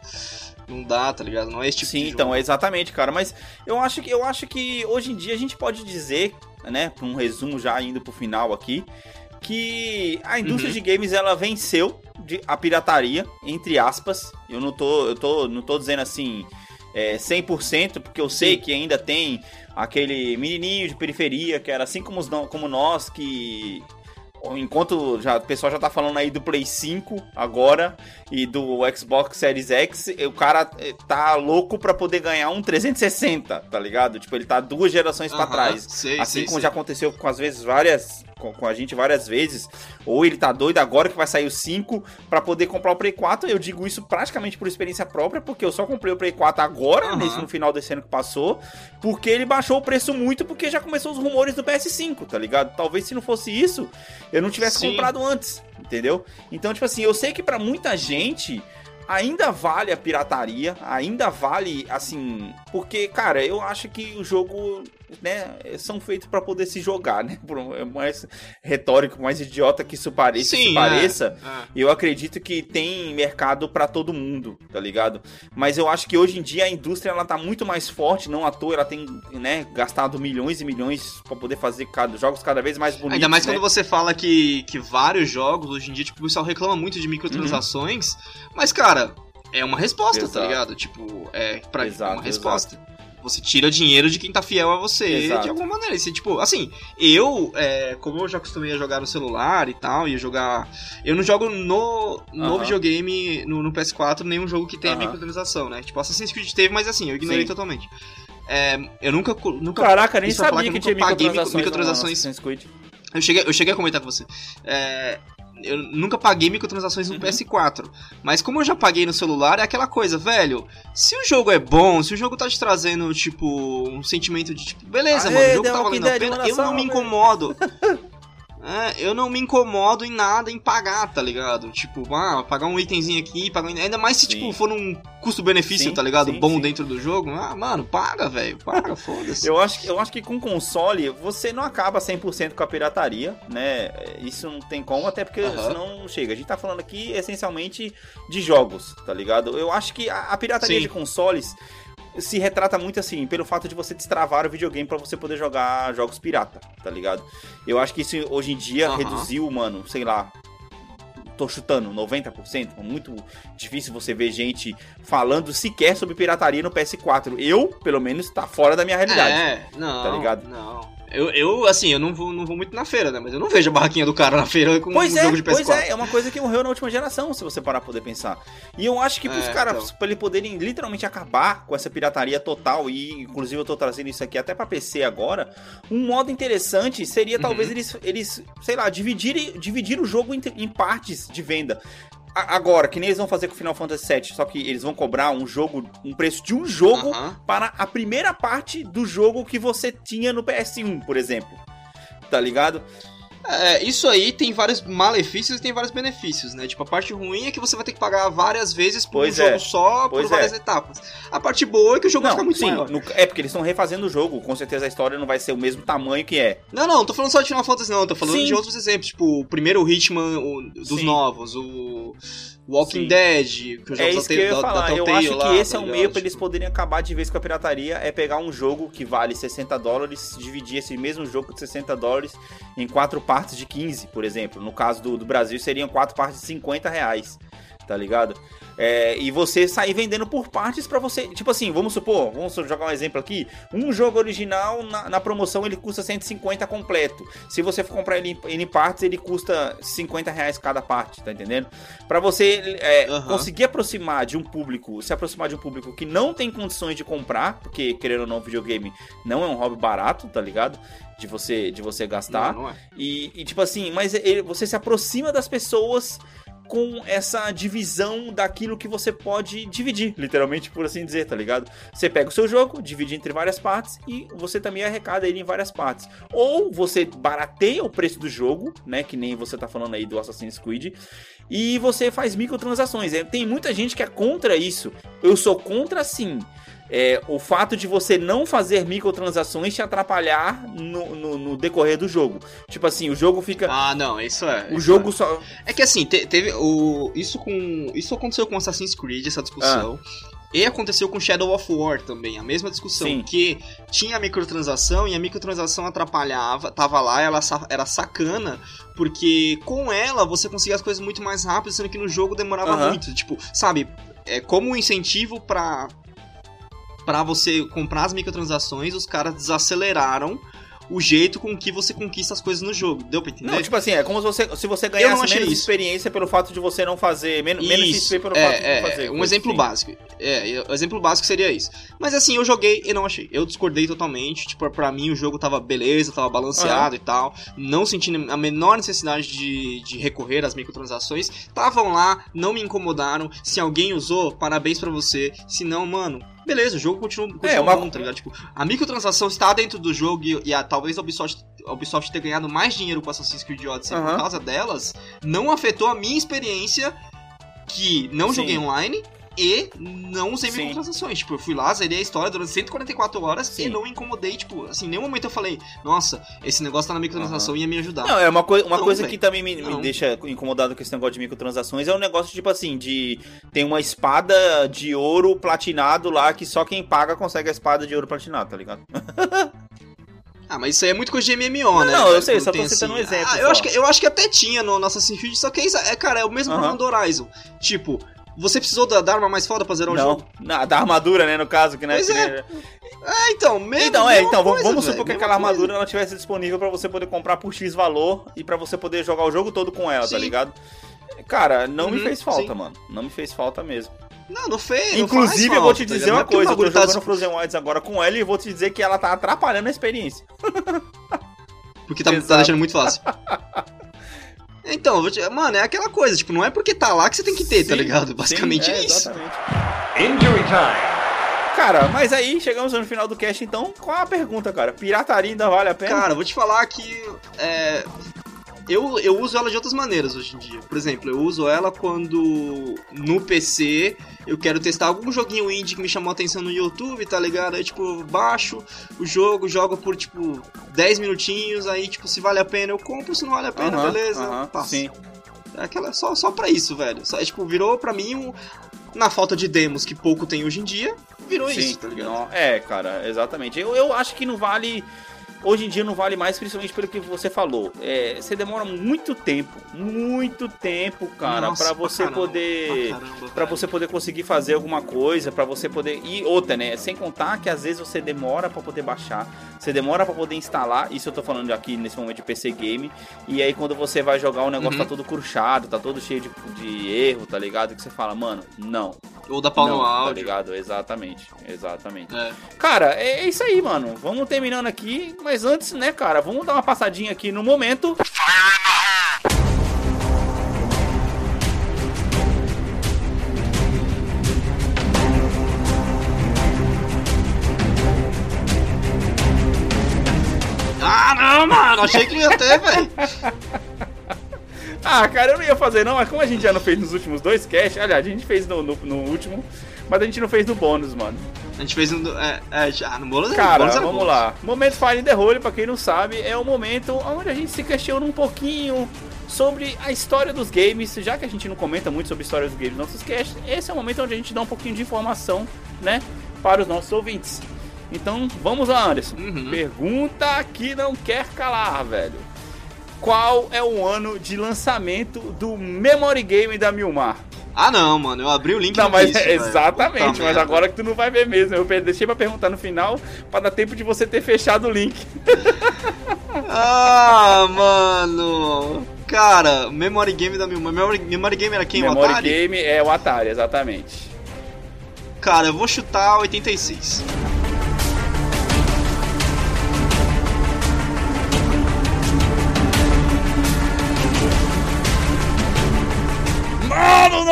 Não dá, tá ligado? Não é esse tipo Sim, de então, jogo. é exatamente, cara. Mas eu acho que eu acho que hoje em dia a gente pode dizer, né, um resumo já indo pro final aqui, que a indústria Uhum. de games ela venceu de- a pirataria, entre aspas. Eu não tô, eu tô, não tô dizendo assim é, 100%, porque eu sei Sim. que ainda tem aquele menininho de periferia que era assim como, os, como nós que Enquanto já, o pessoal já tá falando aí do Play 5 agora e do Xbox Series X, o cara eh, tá louco pra poder ganhar um 360, tá ligado? Tipo, ele tá duas gerações pra Aham, trás. sei, Assim sei, como sei. já aconteceu com às vezes várias com, com a gente várias vezes, ou ele tá doido agora que vai sair o 5 pra poder comprar o Play 4. Eu digo isso praticamente por experiência própria, porque eu só comprei o Play 4 agora, Aham. nesse no final desse ano que passou, porque ele baixou o preço muito porque já começou os rumores do PS5, tá ligado? Talvez se não fosse isso, eu não tivesse Sim. comprado antes, entendeu? Então, tipo assim, eu sei que pra muita gente ainda vale a pirataria, ainda vale, assim, porque, cara, eu acho que o jogo né, são feitos para poder se jogar, né? Por é mais retórico, mais idiota que isso pareça, Sim, se pareça, é, é. eu acredito que tem mercado para todo mundo, tá ligado? Mas eu acho que hoje em dia a indústria ela tá muito mais forte, não à toa ela tem, né, gastado milhões e milhões para poder fazer cada, jogos cada vez mais bonitos. Ainda mais né? quando você fala que, que vários jogos, hoje em dia, tipo, o pessoal reclama muito de microtransações, mas, cara, é uma resposta, tá Exato. ligado? Tipo, é, pra, é Exato, uma resposta. Você tira dinheiro de quem tá fiel a você Exato. de alguma maneira. Você, tipo, assim, eu, é, como eu já acostumei a jogar no celular e tal, e jogar. Eu não jogo no, no Aham. videogame, no, no PS4, nenhum jogo que tenha Aham. microtransação, né? Tipo, Assassin's Creed teve, mas assim, eu ignorei Sim. totalmente. É, eu nunca. nunca Caraca, nem falar sabia que, eu tinha paguei microtransações. microtransações eu cheguei, eu cheguei a comentar com você. É, eu nunca paguei microtransações no Uhum. PS4. Mas como eu já paguei no celular, é aquela coisa, velho. Se o jogo é bom, se o jogo tá te trazendo, tipo, um sentimento de tipo, beleza, Aê, mano, o jogo tá valendo a pena, eu não me velho. incomodo. É, eu não me incomodo em nada em pagar, tá ligado? Tipo, ah, pagar um itemzinho aqui, pagar um... ainda mais se Sim. tipo for um custo-benefício, tá ligado? sim, bom sim. dentro do jogo. Ah, mano, paga, velho, paga, foda-se. Eu acho, que- eu acho que com console você não acaba 100% com a pirataria, né? Isso não tem como, até porque Aham. senão não chega. A gente tá falando aqui essencialmente de jogos, tá ligado? Eu acho que a, a pirataria de consoles se retrata muito assim, pelo fato de você destravar o videogame pra você poder jogar jogos pirata, tá ligado? Eu acho que isso hoje em dia Aham. reduziu, mano, sei lá. Tô chutando 90%, é muito difícil você ver gente falando sequer sobre pirataria no PS4. Eu, pelo menos, tá fora da minha realidade. É, não. Tá ligado? Não. Eu, eu, assim, eu não vou, não vou muito na feira, né? Mas eu não vejo a barraquinha do cara na feira com Pois um é, jogo de PS4. pois é, é uma coisa que morreu na última geração, se você parar pra poder pensar. E eu acho que pros É, caras, então. pra eles poderem literalmente acabar com essa pirataria total, e inclusive eu tô trazendo isso aqui até pra PC agora, um modo interessante seria Uhum. talvez eles, eles, sei lá, dividirem dividir o jogo em, em partes de venda. Agora, que nem eles vão fazer com o Final Fantasy VII, só que eles vão cobrar um jogo, um preço de um jogo Aham. para a primeira parte do jogo que você tinha no PS1, por exemplo. Tá ligado? É, isso aí tem vários malefícios e tem vários benefícios, né? Tipo, a parte ruim é que você vai ter que pagar várias vezes por Pois um jogo é, só, por pois várias é. etapas. A parte boa é que o jogo Não, fica muito sim, maior. no- é porque eles estão refazendo o jogo. Com certeza a história não vai ser o mesmo tamanho que é. Não, não, não tô falando só de Final Fantasy, não. Tô falando Sim. de outros exemplos. Tipo, o primeiro Hitman o- dos Sim. novos, o Walking Sim. Dead, que os É jogos isso que eu ia da, da falar. Eu Telltale acho lá, que esse tá é um meio pra eles Tipo, poderem acabar de vez com a pirataria. É pegar um jogo que vale 60 dólares, dividir esse mesmo jogo de 60 dólares em quatro partes de 15, por exemplo. No caso do, do Brasil, seriam quatro partes de 50 reais. Tá ligado? É, e você sair vendendo por partes pra você. Tipo assim, vamos supor, vamos jogar um exemplo aqui. Um jogo original na, na promoção ele custa 150 completo. Se você for comprar ele, em- ele em partes, ele custa 50 reais cada parte, tá entendendo? Pra você é, Aham. conseguir aproximar de um público, se aproximar de um público que não tem condições de comprar, porque querendo ou não, videogame não é um hobby barato, tá ligado? De você, de você gastar. Não, não é. E, e, tipo assim, mas ele- você se aproxima das pessoas com essa divisão daquilo que você pode dividir, literalmente por assim dizer, tá ligado? Você pega o seu jogo, divide entre várias partes e você também arrecada ele em várias partes. Ou você barateia o preço do jogo, né, que nem você tá falando aí do Assassin's Creed, e você faz microtransações. É, Tem muita gente que é contra isso. Eu sou contra sim. É, o fato de você não fazer microtransações te atrapalhar no, no- no decorrer do jogo. Tipo assim, o jogo fica. Ah, não, isso é. o isso jogo só. É que assim, te- teve o. Isso com. Isso aconteceu com Assassin's Creed, essa discussão. E aconteceu com Shadow of War também, a mesma discussão. Sim. Que tinha a microtransação e a microtransação atrapalhava, tava lá, ela era sacana, porque com ela você conseguia as coisas muito mais rápido, sendo que no jogo demorava muito. Tipo, sabe, é como um incentivo pra. Pra você comprar as microtransações, os caras desaceleraram o jeito com que você conquista as coisas no jogo. Deu pra entender? Não, tipo assim, é como se você, se você ganhasse menos isso. experiência pelo fato de você não fazer. Men menos Isso, XP pelo é, fato de é, não fazer. Um exemplo assim. básico. É, o exemplo básico seria isso. Mas assim, eu joguei e não achei. Eu discordei totalmente. Tipo, pra mim o jogo tava beleza, tava balanceado e tal. Não senti a menor necessidade de, de recorrer às microtransações. Estavam lá, não me incomodaram. Se alguém usou, parabéns pra você. Se não, mano. Beleza, o jogo continua, continua É, uma- bom, tá ligado? Tipo, a microtransação está dentro do jogo e, e a, talvez a Ubisoft, a Ubisoft ter ganhado mais dinheiro com Assassin's Creed Odyssey por Aham. causa delas, não afetou a minha experiência que não Sim. joguei online, e não usei Sim. microtransações. Tipo, eu fui lá, zerei a história durante 144 horas Sim. e não me incomodei, tipo, assim, em nenhum momento eu falei, nossa, esse negócio tá na microtransação ia me ajudar. Não, é uma, coi uma Não, coisa velho. que também me, me Não. deixa incomodado com esse negócio de microtransações é um negócio tipo assim, de tem uma espada de ouro platinado lá que só quem paga consegue a espada de ouro platinado, tá ligado? Ah, mas isso aí é muito coisa de MMO, né? Não, eu sei, Quando só tô citando um assim- exemplo Ah, eu acho, que, eu acho que até tinha no, Assassin's Creed, só que é, isso- é, cara, é o mesmo Aham. problema do Horizon. Tipo, você precisou da, da arma mais foda pra zerar o Não, jogo? na, da armadura, né, no caso, que né, Pois que é. Ah, então, mesmo. Então, é, então, vamos- coisa, vamos supor que aquela coisa. armadura ela tivesse disponível pra você poder comprar por X valor e pra você poder jogar o jogo todo com ela, tá Sim. ligado? Cara, não me Uhum, fez falta, sim. mano. Não me fez falta mesmo. Não, não fez. não Inclusive, faz eu vou te tá dizer? Não uma é coisa, eu tô tá jogando Frozen Wilds agora com ela e vou te dizer que ela tá atrapalhando a experiência. Porque tá, tá deixando muito fácil. Então, eu vou te- mano, é aquela coisa, tipo, não é porque tá lá que você tem que ter, tá Sim, ligado? sim, Basicamente é, isso. Exatamente. Injury time. Cara, mas aí chegamos no final do cast, então, qual é a pergunta, cara? Pirataria ainda vale a pena? Cara, vou te falar que é, eu, eu uso ela de outras maneiras hoje em dia. Por exemplo, eu uso ela quando no PC eu quero testar algum joguinho indie que me chamou a atenção no YouTube, tá ligado? Aí, tipo, baixo o jogo, jogo por, tipo, 10 minutinhos, aí, tipo, se vale a pena eu compro, se não vale a pena, Aham, beleza, aham, passo. sim. É aquela, só, só pra isso, velho. Só, é, tipo, virou pra mim um... Na falta de demos que pouco tem hoje em dia, virou Sim, isso, tá ligado? não- é, cara, exatamente. Eu, eu acho que não vale. Hoje em dia não vale mais, principalmente pelo que você falou. É, você demora muito tempo, muito tempo, cara, pra você caramba, poder. velho. você poder conseguir fazer alguma coisa, pra você poder. E outra, né? Sem contar que às vezes você demora pra poder baixar, você demora pra poder instalar. Isso eu tô falando aqui nesse momento de PC Game. E aí quando você vai jogar, o negócio Uhum. tá todo cruchado, tá todo cheio de, de erro, tá ligado? Que você fala, mano, não. Ou da pau não, no Tá ligado? Exatamente, exatamente. É. Cara, é é isso aí, mano. Vamos terminando aqui, mas antes, né, cara, vamos dar uma passadinha aqui no momento. Ah, não, mano, achei que ia ter, velho. Ah, cara, eu não ia fazer não, mas como a gente já não fez nos últimos dois casts, aliás, a gente fez no, no, no último, mas a gente não fez no bônus, mano. A gente fez um. É, é, já, no bônus Cara, bônus era vamos lá. Momento Fire in the Hole, pra quem não sabe, é o momento onde a gente se questiona um pouquinho sobre a história dos games, já que a gente não comenta muito sobre a história dos games nos nossos casts, esse é o momento onde a gente dá um pouquinho de informação, né, para os nossos ouvintes. Então, vamos lá, Anderson. Uhum. Pergunta que não quer calar, velho. Qual é o ano de lançamento do Memory Game da Milmar? Ah, não, mano, eu abri o link Não, mas vício, é, exatamente, Puta mas merda. agora que tu não vai ver mesmo. Eu deixei pra perguntar no final pra dar tempo de você ter fechado o link. Ah, mano. Cara, Memory Game da minha Memory, Memory Game era quem? o Memory Atari? Game é o Atari, exatamente. Cara, eu vou chutar 86.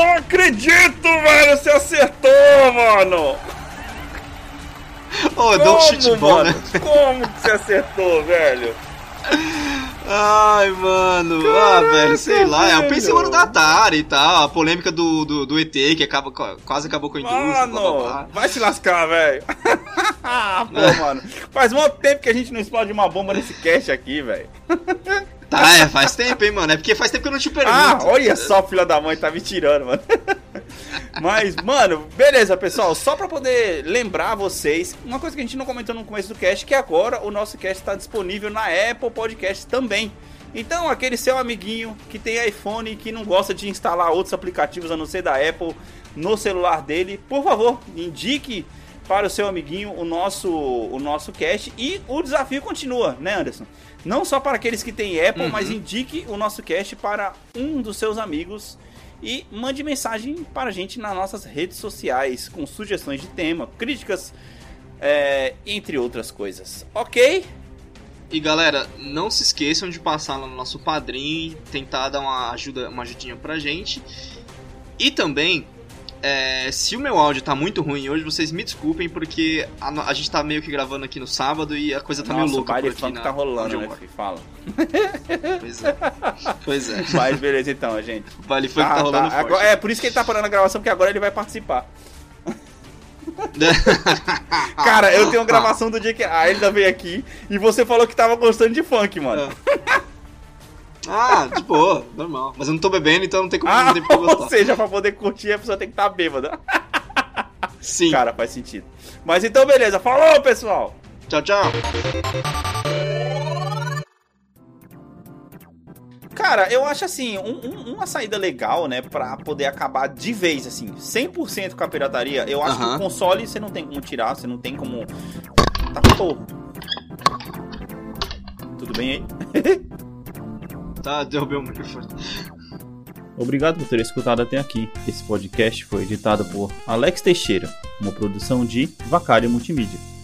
Não acredito, velho! Você acertou, mano! Ô, eu dou um chute bom, né? Como que você acertou, velho? Ai, mano. ah, velho, sei lá. Eu pensei velho. no ano da Atari e tal. A polêmica do, do, do ET, que acaba, quase acabou com a indústria. blá, blá, Mano, blá. vai se lascar, velho. ah, pô, mano. Faz muito tempo que a gente não explode uma bomba nesse cast aqui, velho. Tá, é, faz tempo, hein, mano. É porque faz tempo que eu não te pergunto. Ah, olha só, filha da mãe, tá me tirando, mano. Mas, mano, beleza, pessoal. Só pra poder lembrar vocês, uma coisa que a gente não comentou no começo do cast, que agora o nosso cast tá disponível na Apple Podcast também. Então, aquele seu amiguinho que tem iPhone e que não gosta de instalar outros aplicativos a não ser da Apple no celular dele, por favor, indique para o seu amiguinho o nosso, o nosso cast e o desafio continua, né, Anderson? Não só para aqueles que têm Apple, Uhum. mas indique o nosso cast para um dos seus amigos e mande mensagem para a gente nas nossas redes sociais com sugestões de tema, críticas, é, entre outras coisas. Ok? E galera, não se esqueçam de passar lá no nosso padrinho e tentar dar uma ajuda, uma ajudinha pra gente. E também, é, se o meu áudio tá muito ruim hoje, vocês me desculpem, porque a, a gente tá meio que gravando aqui no sábado e a coisa tá meio Nossa, o louca baile por aqui funk na- tá rolando, né, filho? Fala. Pois é. Pois é. Mas beleza então, gente. Vale foi que Tá, tá rolando tá. Agora- é, por isso que ele tá parando a gravação, porque agora ele vai participar. Cara, eu tenho uma gravação do dia que a Elida veio aqui e você falou que tava gostando de funk, mano. Ah, de boa, normal. Mas eu não tô bebendo, então não tem como, Ah, não tem como ou gostar. seja, pra poder curtir a pessoa tem que estar bêbada. Sim. Cara, faz sentido. Mas então, beleza. Falou, pessoal! Tchau, tchau. Cara, eu acho assim, um- um- uma saída legal, né, pra poder acabar de vez, assim, 100% com a pirataria, eu acho que o console você não tem como tirar, você não tem como... Tá, pô. Tudo bem aí? Tá, derrubei o microfone. Obrigado por ter escutado até aqui. Esse podcast foi editado por Alex Teixeira, uma produção de Vacário Multimídia.